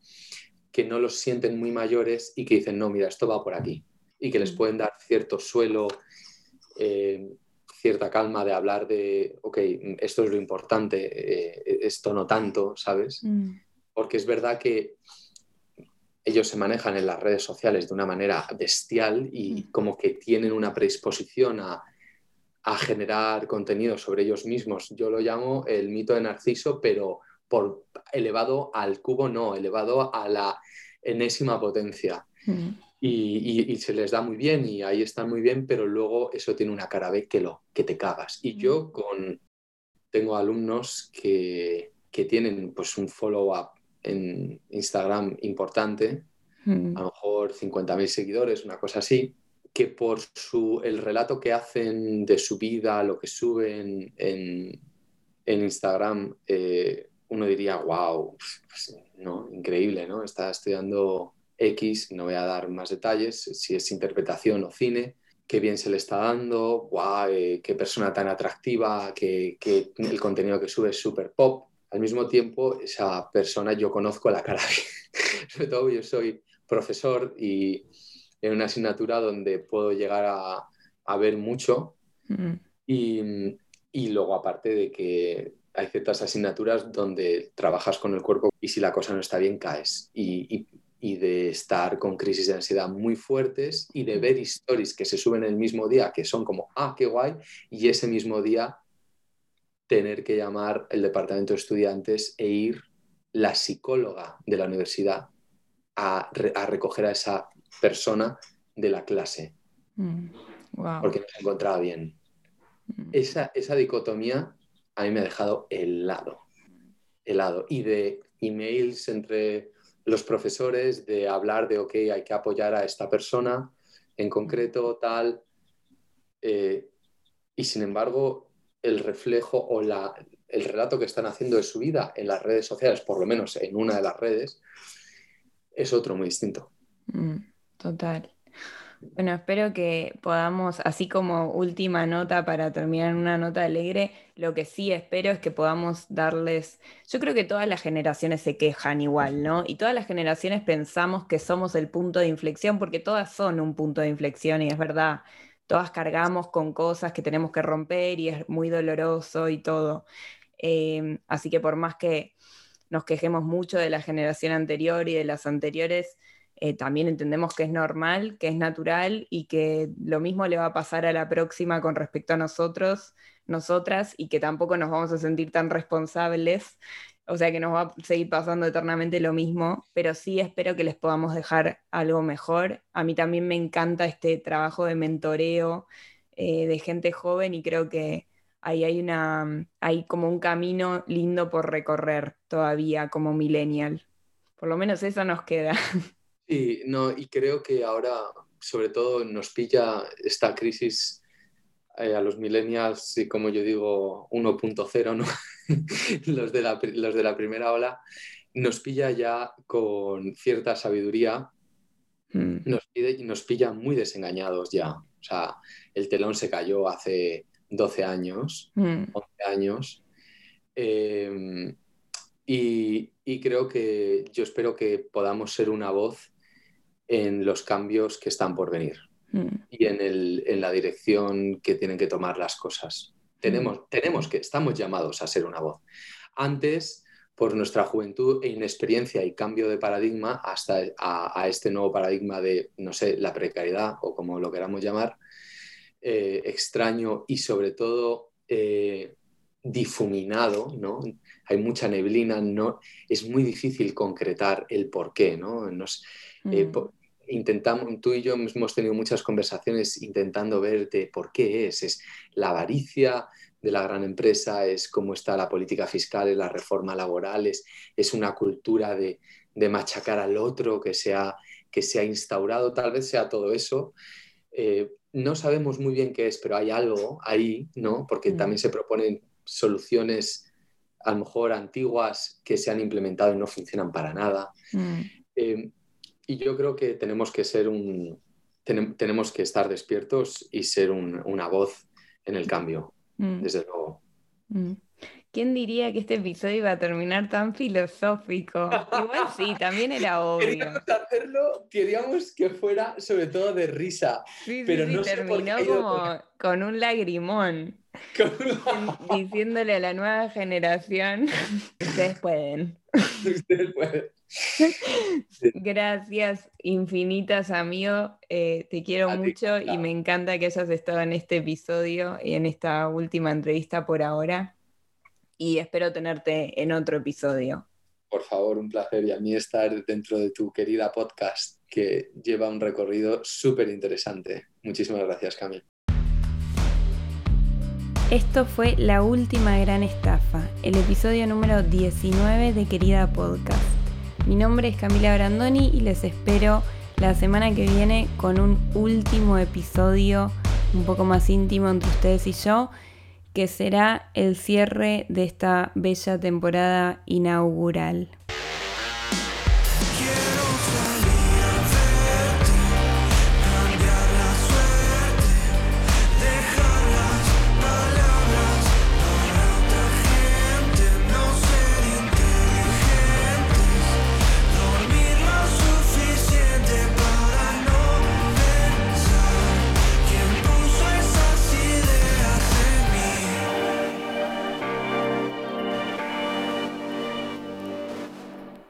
que no los sienten muy mayores y que dicen, no, mira, esto va por aquí. Y que les pueden dar cierto suelo, eh, cierta calma de hablar de, ok, esto es lo importante, eh, esto no tanto, ¿sabes? Mm. Porque es verdad que ellos se manejan en las redes sociales de una manera bestial y mm. como que tienen una predisposición a, a, generar contenido sobre ellos mismos. Yo lo llamo el mito de Narciso, pero por elevado al cubo, no, elevado a la enésima potencia. Mm y, se les da muy bien y ahí están muy bien, pero luego eso tiene una cara B que, lo, que te cagas. Y yo con, tengo alumnos que, que tienen pues un follow-up en Instagram importante, a lo mejor 50.000 seguidores, una cosa así, que por su, el relato que hacen de su vida, lo que suben en, en Instagram, eh, uno diría, wow, pues, no, increíble, ¿no? Está estudiando X, no voy a dar más detalles, si es interpretación o cine, qué bien se le está dando, guau, eh, qué persona tan atractiva, que, el contenido que sube es súper pop. Al mismo tiempo, esa persona yo conozco la cara. Sobre todo yo soy profesor y en una asignatura donde puedo llegar a, ver mucho. Mm. y, luego aparte de que hay ciertas asignaturas donde trabajas con el cuerpo y si la cosa no está bien caes. y y de estar con crisis de ansiedad muy fuertes y de ver historias que se suben el mismo día, que son como, ah, qué guay, y ese mismo día tener que llamar el departamento de estudiantes e ir la psicóloga de la universidad a, recoger a esa persona de la clase. Mm, porque no se encontraba bien. Mm. Esa, esa dicotomía a mí me ha dejado helado. Helado. Y de emails entre los profesores de hablar de, ok, hay que apoyar a esta persona en concreto, tal. Eh, y sin embargo, el reflejo o la, el relato que están haciendo de su vida en las redes sociales, por lo menos en una de las redes, es otro muy distinto. Mm, total. Bueno, espero que podamos, así como última nota para terminar en una nota alegre, lo que sí espero es que podamos darles, yo creo que todas las generaciones se quejan igual, ¿no? Y todas las generaciones pensamos que somos el punto de inflexión porque todas son un punto de inflexión y es verdad, todas cargamos con cosas que tenemos que romper y es muy doloroso y todo. Em, así que por más que nos quejemos mucho de la generación anterior y de las anteriores, eh, también entendemos que es normal, que es natural y que lo mismo le va a pasar a la próxima con respecto a nosotros, nosotras, y que tampoco nos vamos a sentir tan responsables, o sea que nos va a seguir pasando eternamente lo mismo, pero sí espero que les podamos dejar algo mejor. A mí también me encanta este trabajo de mentoreo eh, de gente joven y creo que ahí hay, una, hay como un camino lindo por recorrer todavía como millennial. Por lo menos eso nos queda. Sí, no, y creo que ahora, sobre todo, nos pilla esta crisis eh, a los millennials, y como yo digo, 1.0, ¿no? los, de la, los de la primera ola, nos pilla ya con cierta sabiduría, mm. nos, pide, nos pilla muy desengañados ya. O sea, el telón se cayó hace 12 años, 11 mm. años. Em, y, creo que yo espero que podamos ser una voz en los cambios que están por venir mm. y en, la dirección que tienen que tomar las cosas. Tenemos, mm. tenemos que, estamos llamados a ser una voz. Antes, por nuestra juventud e inexperiencia y cambio de paradigma hasta a, este nuevo paradigma de, no sé, la precariedad o como lo queramos llamar, eh, extraño y sobre todo eh, difuminado, ¿no? Hay mucha neblina, no, es muy difícil concretar el por qué, ¿no? Eh, mm. Intentamos, tú y yo hemos tenido muchas conversaciones intentando ver de por qué es, es la avaricia, de la gran empresa, es cómo está la política fiscal, es la reforma laboral, es, una cultura de, machacar al otro que se, ha, que se ha instaurado, tal vez sea todo eso. Eh, no sabemos muy bien qué es, pero hay algo ahí, ¿no? Porque mm. también se proponen soluciones a lo mejor antiguas que se han implementado y no funcionan para nada. Mm. Eh, y yo creo que tenemos que ser un, tenemos que estar despiertos y ser una voz en el cambio. Mm. desde luego. Mm. ¿Quién diría que este episodio iba a terminar tan filosófico? Igual sí, también era obvio. Queríamos hacerlo, queríamos que fuera sobre todo de risa. Sí, pero no terminó como con un lagrimón. Diciéndole a la nueva generación, ustedes pueden. Ustedes pueden. Gracias infinitas, amigo. Eh, te quiero mucho y me encanta que hayas estado en este episodio y en esta última entrevista por ahora. Y espero tenerte en otro episodio. Por favor, un placer y a mí estar dentro de tu querida podcast que lleva un recorrido súper interesante. Muchísimas gracias, Camil. Esto fue La Última Gran Estafa, el episodio número 19 de Querida Podcast. Mi nombre es Camila Brandoni y les espero la semana que viene con un último episodio un poco más íntimo entre ustedes y yo, que será el cierre de esta bella temporada inaugural.